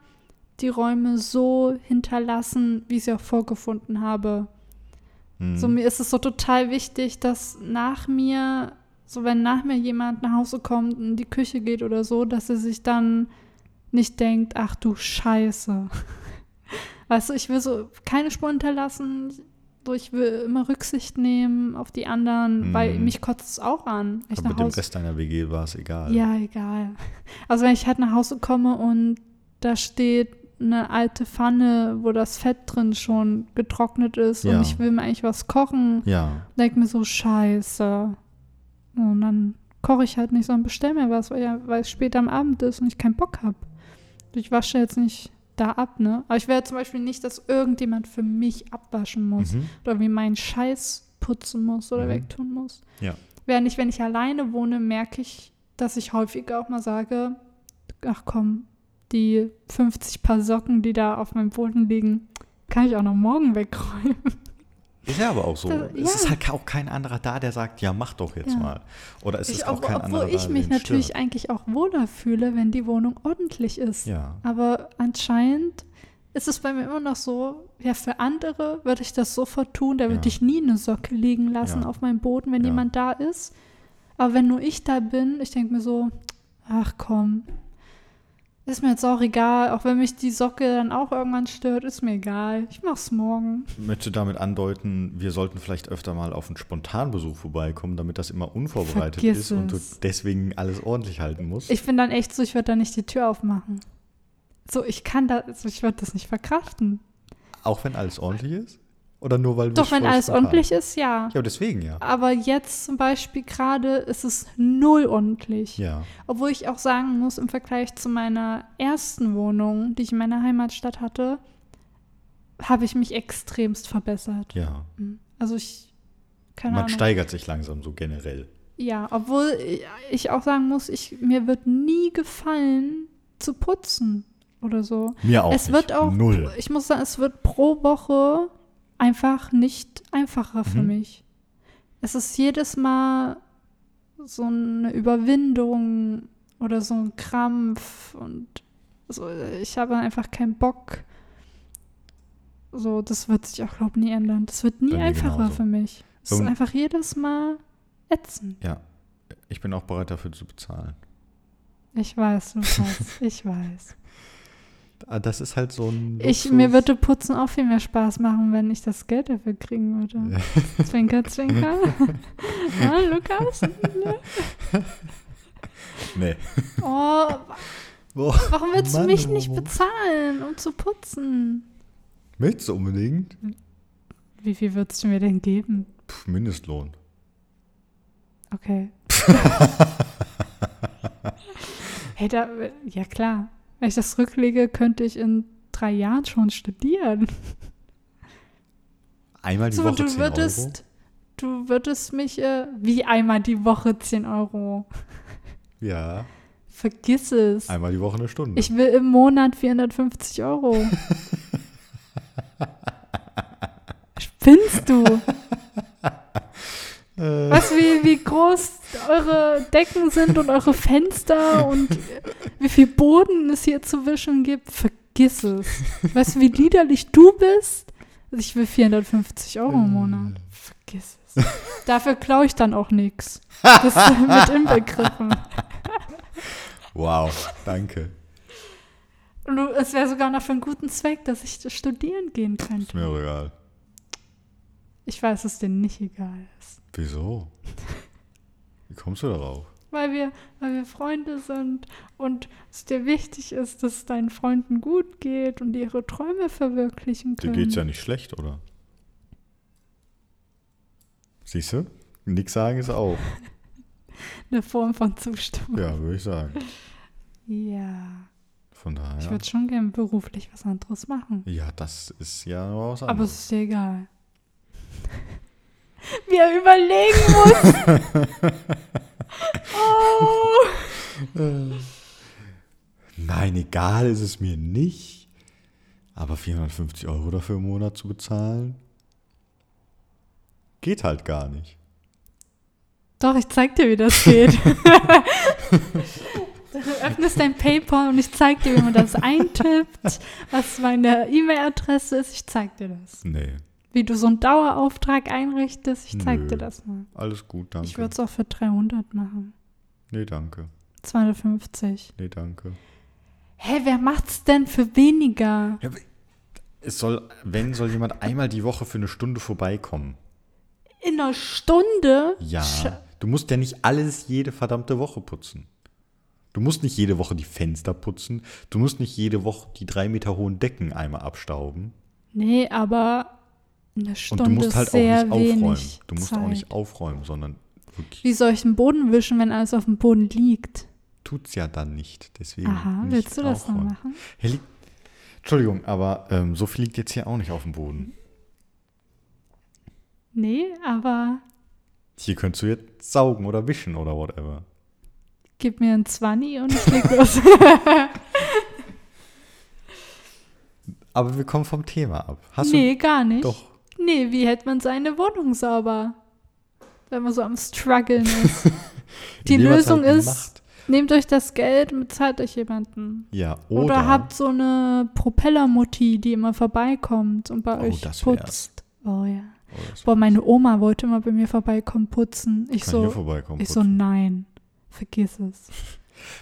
die Räume so hinterlassen, wie ich sie auch vorgefunden habe. Hm. So, mir ist es so total wichtig, dass nach mir, so wenn nach mir jemand nach Hause kommt und in die Küche geht oder so, dass er sich dann nicht denkt, ach du Scheiße. Weißt du, ich will so keine Spur hinterlassen, so ich will immer Rücksicht nehmen auf die anderen, weil Mhm. mich kotzt es auch an. Ich aber mit dem Hause Rest deiner WG war es egal. ja, egal. Also wenn ich halt nach Hause komme und da steht eine alte Pfanne, wo das Fett drin schon getrocknet ist Ja. und ich will mir eigentlich was kochen, Ja. denk mir so, scheiße. Und dann koche ich halt nicht, sondern bestell mir was, weil, ja, weil es spät am Abend ist und ich keinen Bock habe. Ich wasche jetzt nicht da ab, ne? Aber ich will zum Beispiel nicht, dass irgendjemand für mich abwaschen muss Mhm. oder wie meinen Scheiß putzen muss oder Mhm. wegtun muss. Ja. Während ich, wenn ich alleine wohne, merke ich, dass ich häufiger auch mal sage, ach komm, die 50 Paar Socken, die da auf meinem Boden liegen, kann ich auch noch morgen wegräumen. Ist ja aber auch so. Das- Es ist ja. halt auch kein anderer da, der sagt, ja, mach doch jetzt Ja. mal. Oder es Ich, ist auch ob, kein obwohl anderer ich da, mich den natürlich stört. eigentlich auch wohler fühle, wenn die Wohnung ordentlich ist. Ja. Aber anscheinend ist es bei mir immer noch so, ja, für andere würde ich das sofort tun, da würde Ja. ich nie eine Socke liegen lassen Ja. auf meinem Boden, wenn Ja. jemand da ist. Aber wenn nur ich da bin, ich denke mir so, ach komm, ist mir jetzt auch egal, auch wenn mich die Socke dann auch irgendwann stört, ist mir egal. Ich mach's morgen. Möchte damit andeuten, wir sollten vielleicht öfter mal auf einen Spontanbesuch vorbeikommen, damit das immer unvorbereitet Vergiss ist und du es. deswegen alles ordentlich halten musst. Ich bin dann echt so, ich würde da nicht die Tür aufmachen. So, ich kann da, also ich würde das nicht verkraften. auch wenn alles ordentlich ist? Oder nur weil Doch, wenn alles ordentlich ist, ja. Ja, deswegen ja. Aber jetzt zum Beispiel gerade ist es null ordentlich. Ja. Obwohl ich auch sagen muss, im Vergleich zu meiner ersten Wohnung, die ich in meiner Heimatstadt hatte, habe ich mich extremst verbessert. Ja. Also ich, keine Man Ahnung. steigert sich langsam so generell. Ja, obwohl ich auch sagen muss, ich, mir wird nie gefallen zu putzen oder so. Mir auch es nicht. wird auch, Null. ich muss sagen, es wird pro Woche einfach nicht einfacher für Mhm. mich. Es ist jedes Mal so eine Überwindung oder so ein Krampf und so, ich habe einfach keinen Bock. So, das wird sich auch, glaube ich, nie ändern. Das wird nie einfacher genauso. für mich. Es ist einfach jedes Mal ätzend. Ja. Ich bin auch bereit dafür zu bezahlen. Ich weiß, du weißt. Ich weiß. Ah, Das ist halt so ein. Ich, Luxus. mir würde Putzen auch viel mehr Spaß machen, wenn ich das Geld dafür kriegen würde. Zwinker, zwinker. ah, Lukas? Nee. Oh, Boah, warum willst Mann, du mich oh. nicht bezahlen, um zu putzen? Möchtest du unbedingt? Wie viel würdest du mir denn geben? Pff, Mindestlohn. Okay. hey, da, ja klar. Wenn ich das rücklege, könnte ich in drei Jahren schon studieren. Einmal die So, Woche du 10 würdest, du würdest mich äh, wie einmal die Woche 10 Euro. Euro? Ja. Vergiss es. Einmal die Woche eine Stunde. Ich will im Monat 450 Euro. Spinnst du? Äh, Weißt du, wie, wie groß eure Decken sind und eure Fenster und wie viel Boden es hier zu wischen gibt? Vergiss es. Weißt du, wie liederlich du bist? Also ich will 450 Euro im Monat. Vergiss es. Dafür klaue ich dann auch nichts. Das ist mit inbegriffen. wow, danke. Und es wäre sogar noch für einen guten Zweck, dass ich studieren gehen Ist könnte. mir auch egal. Ich weiß, dass dir nicht egal ist. Wieso? Wie kommst du darauf? Weil wir, weil wir Freunde sind und es dir wichtig ist, dass es deinen Freunden gut geht und ihre Träume verwirklichen Dir können. geht's ja nicht schlecht, oder? Siehst du? Nix sagen ist auch. Eine Form von Zustimmung. Ja, würde ich sagen. Ja. Von daher. Ich würde schon gerne beruflich was anderes machen. ja, das ist ja was Aber anderes. es ist dir egal. Er überlegen muss. Nein, egal ist es mir nicht. Aber 450 Euro dafür im Monat zu bezahlen, geht halt gar nicht. Doch, ich zeig dir, wie das geht. du öffnest dein PayPal und ich zeig dir, wie man das eintippt, was meine E-Mail-Adresse ist. Ich zeig dir das. Nee, Wie du so einen Dauerauftrag einrichtest, ich zeig Nö. dir das mal. alles gut, danke. Ich würde es auch für 300 machen. nee, danke. 250. Nee, danke. Hä, wer macht's denn für weniger? Ja, es soll, wenn, soll jemand einmal die Woche für eine Stunde vorbeikommen. In einer Stunde? Ja. Sch- Du musst ja nicht alles jede verdammte Woche putzen. Du musst nicht jede Woche die Fenster putzen. Du musst nicht jede Woche die drei Meter hohen Decken einmal abstauben. Nee, aber eine Stunde Und du musst halt auch nicht aufräumen. Du musst Zeit. auch nicht aufräumen, sondern wirklich Wie soll ich den Boden wischen, wenn alles auf dem Boden liegt? tut's ja dann nicht. Deswegen Aha, nicht willst du das noch machen? Liegt, Entschuldigung, aber ähm, so viel liegt jetzt hier auch nicht auf dem Boden. Nee, aber Hier könntest du jetzt saugen oder wischen oder whatever. gib mir ein Zwanni und ich leg los. Aber wir kommen vom Thema ab. Hast nee, gar nicht. du doch. Nee, wie hält man seine Wohnung sauber? Wenn man so am struggeln ist. Die Lösung halt ist, macht. nehmt euch das Geld und bezahlt euch jemanden. Ja, Oder, oder, habt so eine Propellermutti, die immer vorbeikommt und bei Oh, euch das wär's. putzt. Oh ja. Oh, Boah, meine Oma wollte immer bei mir vorbeikommen putzen. Ich kann so, vorbeikommen. ich so, putzen. nein, vergiss es.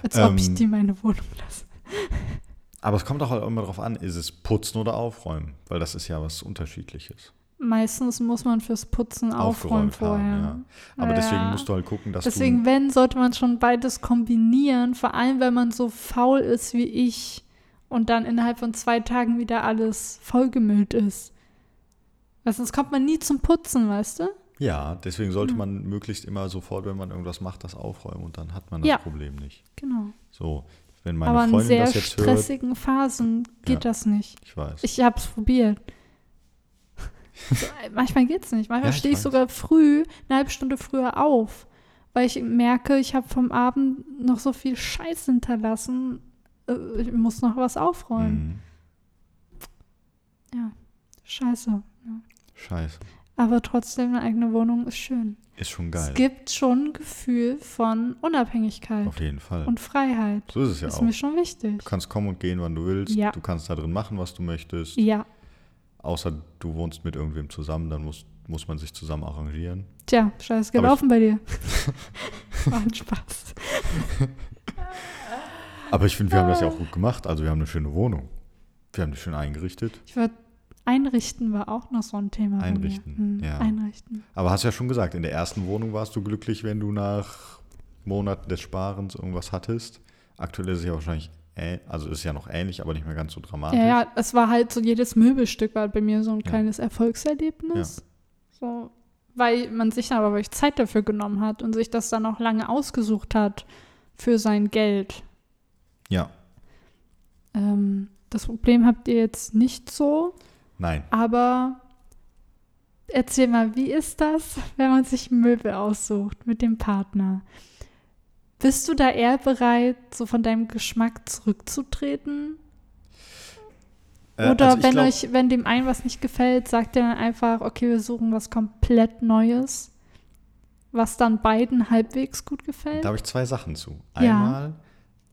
Als ob ich Ähm, die meine Wohnung lasse. Aber es kommt auch halt immer darauf an, ist es putzen oder aufräumen? Weil das ist ja was Unterschiedliches. Meistens muss man fürs Putzen aufräumen vorher. haben, ja. Aber Ja. deswegen musst du halt gucken, dass Deswegen, wenn, sollte man schon beides kombinieren, vor allem wenn man so faul ist wie ich und dann innerhalb von zwei Tagen wieder alles vollgemüllt ist. Weil sonst kommt man nie zum Putzen, weißt du? du. Ja, deswegen sollte man möglichst immer sofort, wenn man irgendwas macht, das aufräumen und dann hat man das Ja. Problem nicht. Genau. So, wenn meine Aber in Freundin sehr das jetzt hört, stressigen Phasen geht das nicht. ich weiß. Ich hab's probiert. So, manchmal geht's nicht. Manchmal Ja, ich stehe ich weiß. sogar früh, eine halbe Stunde früher auf, weil ich merke, ich habe vom Abend noch so viel Scheiß hinterlassen. Äh, Ich muss noch was aufräumen. Mhm. Scheiße. Scheiße. Aber trotzdem, eine eigene Wohnung ist schön. Ist schon Es geil. gibt schon ein Gefühl von Unabhängigkeit Auf jeden Fall. und Freiheit. so ist es ja ist auch. mir schon wichtig. Du kannst kommen und gehen, wann du willst. Ja. Du kannst da drin machen, was du möchtest. Ja. Außer du wohnst mit irgendwem zusammen, dann muss, muss man sich zusammen arrangieren. Tja, scheiß gelaufen bei dir. War ein Spaß. Aber ich finde, wir haben das ja auch gut gemacht. Also wir haben eine schöne Wohnung. Wir haben die schön eingerichtet. Ich würde einrichten war auch noch so ein Thema. Einrichten. Hm, ja. Einrichten. Aber hast ja schon gesagt, in der ersten Wohnung warst du glücklich, wenn du nach Monaten des Sparens irgendwas hattest. Aktuell ist es ja wahrscheinlich, also ist ja noch ähnlich, aber nicht mehr ganz so dramatisch. Ja, ja, es war halt so, jedes Möbelstück war bei mir so ein Ja. kleines Erfolgserlebnis. So, weil man sich aber wirklich Zeit dafür genommen hat und sich das dann auch lange ausgesucht hat für sein Geld. ja. Ähm, das Problem habt ihr jetzt nicht so, Nein. aber erzähl mal, wie ist das, wenn man sich Möbel aussucht mit dem Partner? Bist du da eher bereit, so von deinem Geschmack zurückzutreten? Äh, Oder also wenn glaub- euch, wenn dem einen was nicht gefällt, sagt ihr dann einfach, okay, wir suchen was komplett Neues, was dann beiden halbwegs gut gefällt? Da habe ich zwei Sachen zu. Ja. Einmal,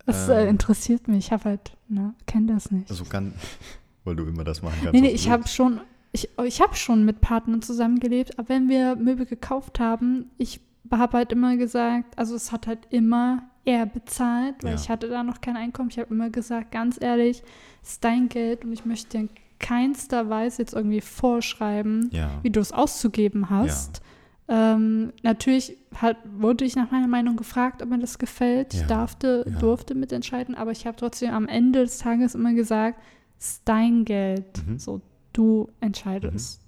das äh, ähm, interessiert mich. Ich habe halt, ne, kenne das nicht. also ganz, weil du immer das machen kannst. nee, nee, ich habe schon, ich, ich habe schon mit Partnern zusammengelebt, aber wenn wir Möbel gekauft haben, ich habe halt immer gesagt, also es hat halt immer er bezahlt, weil Ja. ich hatte da noch kein Einkommen. Ich habe immer gesagt, ganz ehrlich, es ist dein Geld und ich möchte dir in keinster Weise jetzt irgendwie vorschreiben, Ja. wie du es auszugeben hast. Ähm, natürlich hat, wurde ich nach meiner Meinung gefragt, ob mir das gefällt. Ich Ja, darfte, ja. durfte mitentscheiden, aber ich habe trotzdem am Ende des Tages immer gesagt, es ist dein Geld. Mhm. So, du entscheidest.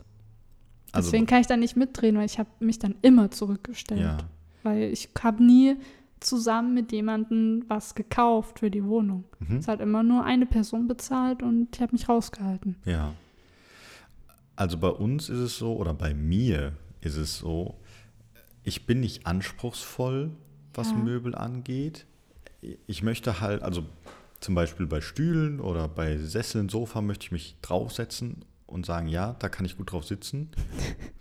Also, Deswegen kann ich da nicht mitdrehen, weil ich habe mich dann immer zurückgestellt. ja. Weil ich habe nie zusammen mit jemandem was gekauft für die Wohnung. Mhm. Es hat immer nur eine Person bezahlt und ich habe mich rausgehalten. Ja. Also bei uns ist es so, oder bei mir ist es so, ich bin nicht anspruchsvoll, was Ja. Möbel angeht. Ich möchte halt, also zum Beispiel bei Stühlen oder bei Sesseln, Sofa möchte ich mich draufsetzen und sagen, ja, da kann ich gut drauf sitzen.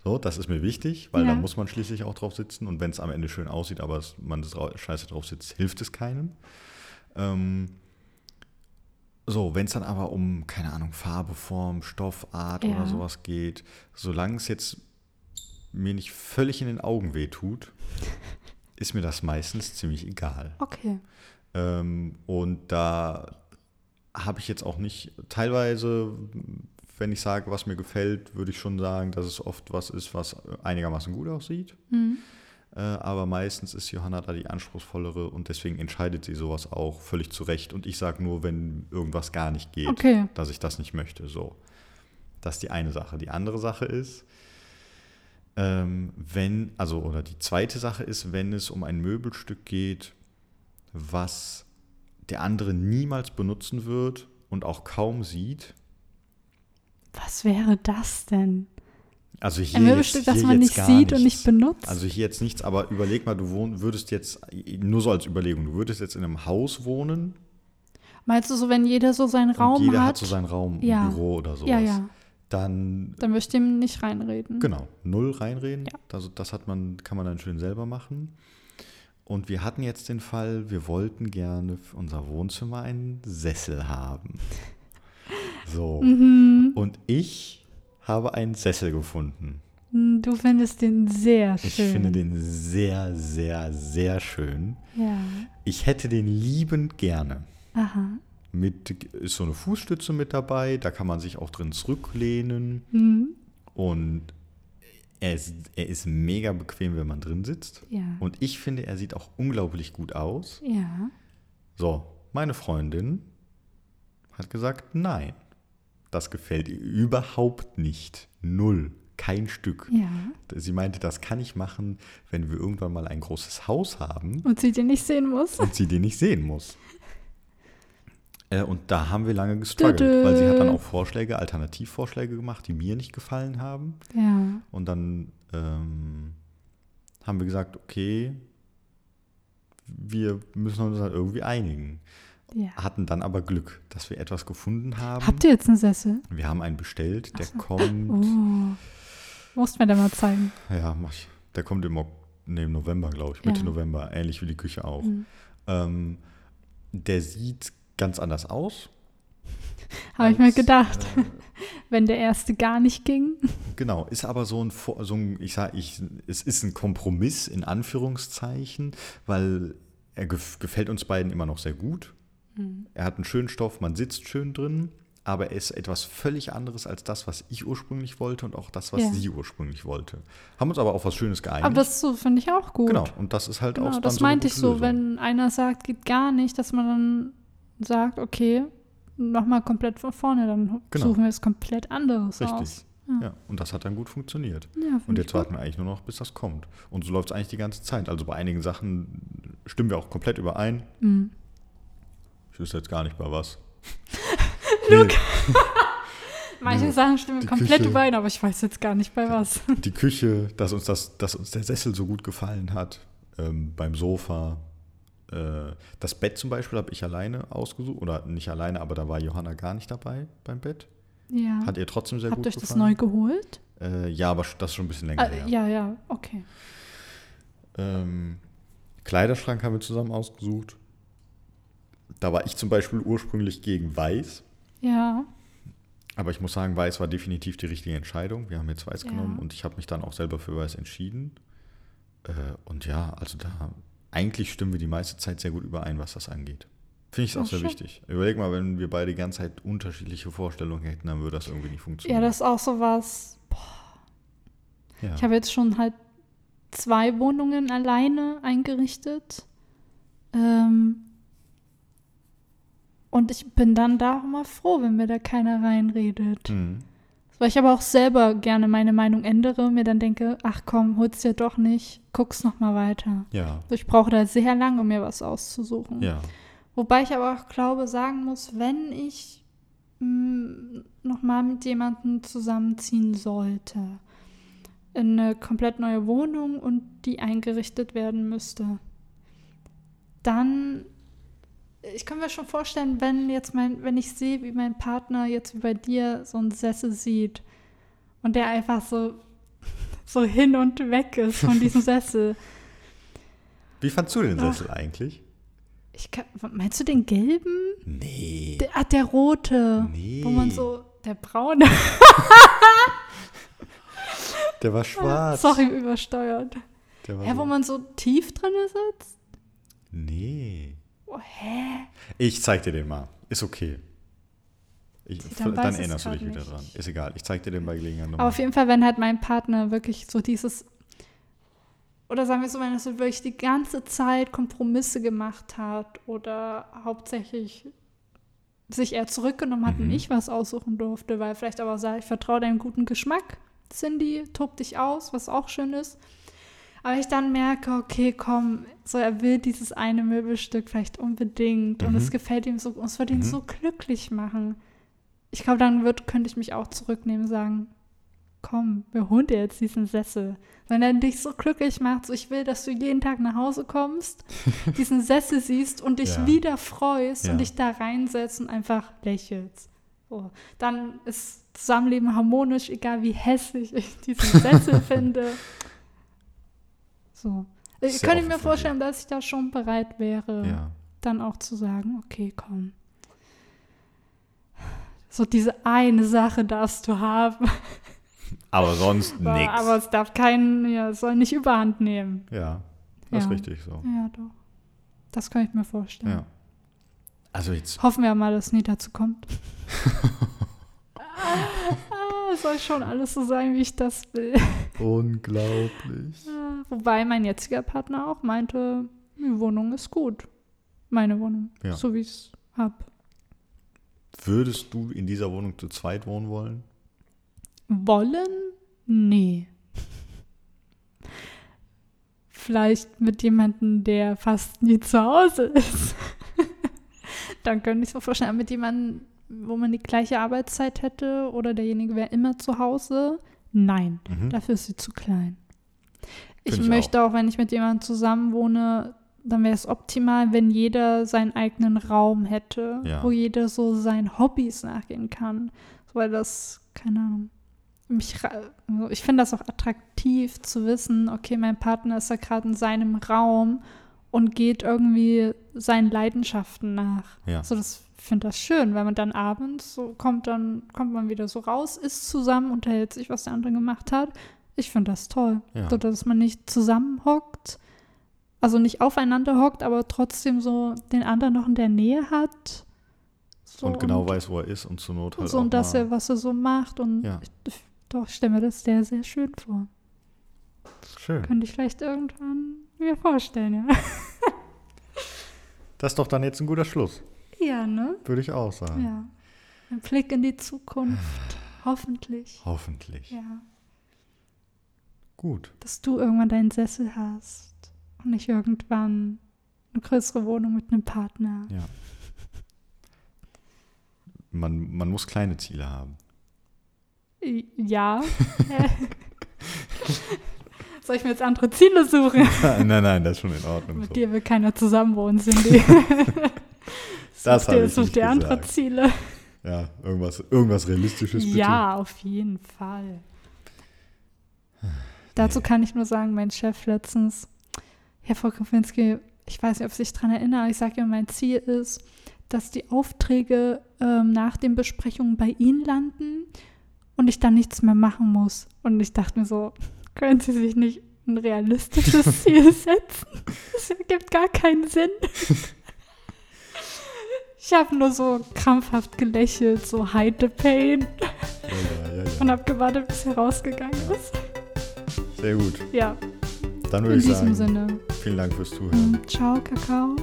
So, das ist mir wichtig, weil Ja. da muss man schließlich auch drauf sitzen. Und wenn es am Ende schön aussieht, aber es, man das Scheiße drauf sitzt, hilft es keinem. Ähm, so, wenn es dann aber um, keine Ahnung, Farbe, Form, Stoffart Ja. oder sowas geht, solange es jetzt mir nicht völlig in den Augen wehtut, ist mir das meistens ziemlich egal. Okay. Ähm, und da habe ich jetzt auch nicht, teilweise, wenn ich sage, was mir gefällt, würde ich schon sagen, dass es oft was ist, was einigermaßen gut aussieht. Mhm. Äh, aber meistens ist Johanna da die anspruchsvollere und deswegen entscheidet sie sowas auch völlig zu Recht. Und ich sage nur, wenn irgendwas gar nicht geht, Okay. dass ich das nicht möchte. So. Das ist die eine Sache. Die andere Sache ist, ähm, wenn, also, oder die zweite Sache ist, wenn es um ein Möbelstück geht, was der andere niemals benutzen wird und auch kaum sieht. Was wäre das denn? Also hier Ein Möbelstück, jetzt, das man nicht sieht und nichts. nicht benutzt? Also hier jetzt nichts, aber überleg mal, du wohn, würdest jetzt, nur so als Überlegung, du würdest jetzt in einem Haus wohnen Meinst du so, wenn jeder so seinen Raum und jeder hat? hat so seinen Raum, Ja. Büro oder sowas. ja, ja. Dann Dann möchte ich ihm nicht reinreden. Genau, null reinreden. Ja. Also das hat man, kann man dann schön selber machen. Und wir hatten jetzt den Fall, wir wollten gerne für unser Wohnzimmer einen Sessel haben. So. Mhm. Und ich habe einen Sessel gefunden. Du findest den sehr schön. Ich finde den sehr, sehr, sehr schön. Ja. Ich hätte den liebend gerne. Aha. Mit ist so eine Fußstütze mit dabei, da kann man sich auch drin zurücklehnen. Mhm. Und er ist, er ist mega bequem, wenn man drin sitzt. Ja. Und ich finde, er sieht auch unglaublich gut aus. ja. So, meine Freundin hat gesagt, nein, das gefällt ihr überhaupt nicht. Null, kein Stück. Ja. Sie meinte, das kann ich machen, wenn wir irgendwann mal ein großes Haus haben Und sie den nicht sehen muss? und sie den nicht sehen muss. Äh, und da haben wir lange gestruggelt, Dö, dö. weil sie hat dann auch Vorschläge, Alternativvorschläge gemacht, die mir nicht gefallen haben. Ja. Und dann ähm, haben wir gesagt, okay, wir müssen uns halt irgendwie einigen. Ja. Hatten dann aber Glück, dass wir etwas gefunden haben. Habt ihr jetzt einen Sessel? wir haben einen bestellt, der so. kommt, Oh. Musst mir den mal zeigen. ja, mach ich, der kommt im, nee, im November, glaube ich, Mitte Ja. November, ähnlich wie die Küche auch. Mhm. Ähm, der sieht ganz anders aus. Habe ich mir gedacht. Äh, Wenn der erste gar nicht ging. Genau, ist aber so ein, so ein ich sage, ich, es ist ein Kompromiss in Anführungszeichen, weil er gef gefällt uns beiden immer noch sehr gut. Mhm. Er hat einen schönen Stoff, man sitzt schön drin, aber er ist etwas völlig anderes als das, was ich ursprünglich wollte und auch das, was Ja. sie ursprünglich wollte. Haben uns aber auf was Schönes geeinigt. Aber das so finde ich auch gut. genau, und das ist halt auch Genau, dann das so meinte ich so, Lösung. wenn einer sagt, geht gar nicht, dass man dann sagt, okay, nochmal komplett von vorne, dann Genau. suchen wir es komplett anderes Richtig. aus. Ja. und das hat dann gut funktioniert. Ja, Und jetzt warten wir eigentlich nur noch, bis das kommt. Und so läuft es eigentlich die ganze Zeit. Also bei einigen Sachen stimmen wir auch komplett überein. Mhm. Ich wüsste jetzt gar nicht bei was. Luke. Manche Sachen stimmen komplett Küche- überein, aber ich weiß jetzt gar nicht bei was. die Küche, dass uns, das, dass uns der Sessel so gut gefallen hat, ähm, beim Sofa. Äh, das Bett zum Beispiel habe ich alleine ausgesucht. Oder nicht alleine, aber da war Johanna gar nicht dabei beim Bett. Ja. Hat ihr trotzdem sehr Habt gut ihr euch das gefallen. neu geholt? Äh, ja, aber das ist schon ein bisschen länger Ah, her. ja, ja, okay. Ähm, Kleiderschrank haben wir zusammen ausgesucht. Da war ich zum Beispiel ursprünglich gegen Weiß. Ja, Aber ich muss sagen, Weiß war definitiv die richtige Entscheidung. Wir haben jetzt Weiß Ja. genommen und ich habe mich dann auch selber für Weiß entschieden. Äh, und ja, also da eigentlich stimmen wir die meiste Zeit sehr gut überein, was das angeht. Finde ich es auch sehr schön. wichtig. Überleg mal, wenn wir beide die ganze Zeit unterschiedliche Vorstellungen hätten, dann würde das irgendwie nicht ja, funktionieren. das ist auch so was. ja. Ich habe jetzt schon halt zwei Wohnungen alleine eingerichtet. Ähm, und ich bin dann da auch immer froh, wenn mir da keiner reinredet. Mhm. Weil ich aber auch selber gerne meine Meinung ändere, mir dann denke, ach komm, hol's dir doch nicht, guck's noch mal weiter. ja, Ich brauche da sehr lange, um mir was auszusuchen. ja. Wobei ich aber auch glaube, sagen muss, wenn ich mh, noch mal mit jemandem zusammenziehen sollte, in eine komplett neue Wohnung und die eingerichtet werden müsste, dann, ich kann mir schon vorstellen, wenn jetzt mein, wenn ich sehe, wie mein Partner jetzt wie bei dir so einen Sessel sieht und der einfach so, so hin und weg ist von diesem Sessel. Wie fandst du den Ach. Sessel eigentlich? Ich kann, meinst du den gelben? Nee. Der, ah, der rote. Nee. Wo man so, der braune. Der war schwarz. Sorry, übersteuert. Der war so, wo man so tief drin sitzt? nee. Oh, hä? Ich zeig dir den mal. Ist okay. Ich, dann dann erinnerst du dich wieder nicht. dran. Ist egal. Ich zeig dir den bei Gelegenheit Aber nochmal. auf jeden Fall, wenn halt mein Partner wirklich so dieses, oder sagen wir so, wenn er so wirklich die ganze Zeit Kompromisse gemacht hat oder hauptsächlich sich eher zurückgenommen hat und Mhm. ich was aussuchen durfte, weil vielleicht aber sagt, ich vertraue deinem guten Geschmack, Cindy, tob dich aus, was auch schön ist. Aber ich dann merke, okay, komm, so er will dieses eine Möbelstück vielleicht unbedingt und Mhm. es gefällt ihm so, und es wird ihn Mhm. so glücklich machen. Ich glaube, dann wird, könnte ich mich auch zurücknehmen und sagen, komm, wir holen dir jetzt diesen Sessel. Wenn er dich so glücklich macht, so ich will, dass du jeden Tag nach Hause kommst, diesen Sessel siehst und dich Ja. wieder freust Ja. und dich da reinsetzt und einfach lächelst. So. Dann ist Zusammenleben harmonisch, egal wie hässlich ich diesen Sessel finde. So. Ich könnte mir vorstellen, dass ich da schon bereit wäre, Ja. dann auch zu sagen, okay, komm. So diese eine Sache darfst du haben. Aber sonst nix. Aber es darf keinen, ja, es soll nicht überhand nehmen. ja, das ist Ja. richtig so. Ja, doch. Das kann ich mir vorstellen. Ja. Also jetzt, Hoffen wir mal, dass es nie dazu kommt. es soll schon alles so sein, wie ich das will. unglaublich. Ah, Wobei mein jetziger Partner auch meinte, die Wohnung ist gut. Meine Wohnung. Ja. So wie ich es habe. Würdest du in dieser Wohnung zu zweit wohnen wollen? Wollen? Nee. Vielleicht mit jemandem, der fast nie zu Hause ist. Dann könnte ich es mir vorstellen, mit jemandem, wo man die gleiche Arbeitszeit hätte oder derjenige wäre immer zu Hause. Nein, Mhm. dafür ist sie zu klein. Ich, ich möchte auch. wenn ich mit jemandem zusammen wohne, dann wäre es optimal, wenn jeder seinen eigenen Raum hätte, Ja. wo jeder so seinen Hobbys nachgehen kann. Weil das, keine Ahnung, mich, also ich finde das auch attraktiv zu wissen, okay, mein Partner ist da gerade in seinem Raum und geht irgendwie seinen Leidenschaften nach. Ja. So, das finde das schön, weil man dann abends so kommt, dann kommt man wieder so raus, isst zusammen, unterhält sich, was der andere gemacht hat. Ich finde das toll. Ja. So, dass man nicht zusammenhockt, also nicht aufeinander hockt, aber trotzdem so den anderen noch in der Nähe hat. So, und genau weiß, wo er ist und zur Not halt so auch und dass er, was er so macht. Und Ja. ich, doch, ich stelle mir das sehr, sehr schön vor. Schön. Könnte ich vielleicht irgendwann mir vorstellen, ja. Das ist doch dann jetzt ein guter Schluss, Ja, ne? würde ich auch sagen. Ja. Ein Blick in die Zukunft. Hoffentlich. Hoffentlich. Ja. Gut. Dass du irgendwann deinen Sessel hast und nicht irgendwann eine größere Wohnung mit einem Partner. Ja. Man, man muss kleine Ziele haben. Ja. Soll ich mir jetzt andere Ziele suchen? nein, nein, das ist schon in Ordnung. Mit So. dir will keiner zusammen wohnen, Cindy. Das habe ich such dir andere. Ziele. Ja, irgendwas, irgendwas Realistisches bitte. Ja, auf jeden Fall. Dazu kann ich nur sagen, mein Chef letztens, Herr Frau Kowinski, ich weiß nicht, ob Sie sich daran erinnern, aber ich sage ja, mein Ziel ist, dass die Aufträge ähm, nach den Besprechungen bei Ihnen landen und ich dann nichts mehr machen muss. Und ich dachte mir so, können Sie sich nicht ein realistisches Ziel setzen? Das ergibt gar keinen Sinn. Ich habe nur so krampfhaft gelächelt, so hide the pain Ja, ja, ja, und habe gewartet, bis er rausgegangen ist. Sehr gut. Ja, Dann würde in ich diesem sagen, Sinne. vielen Dank fürs Zuhören. Mm, Ciao, Kakao.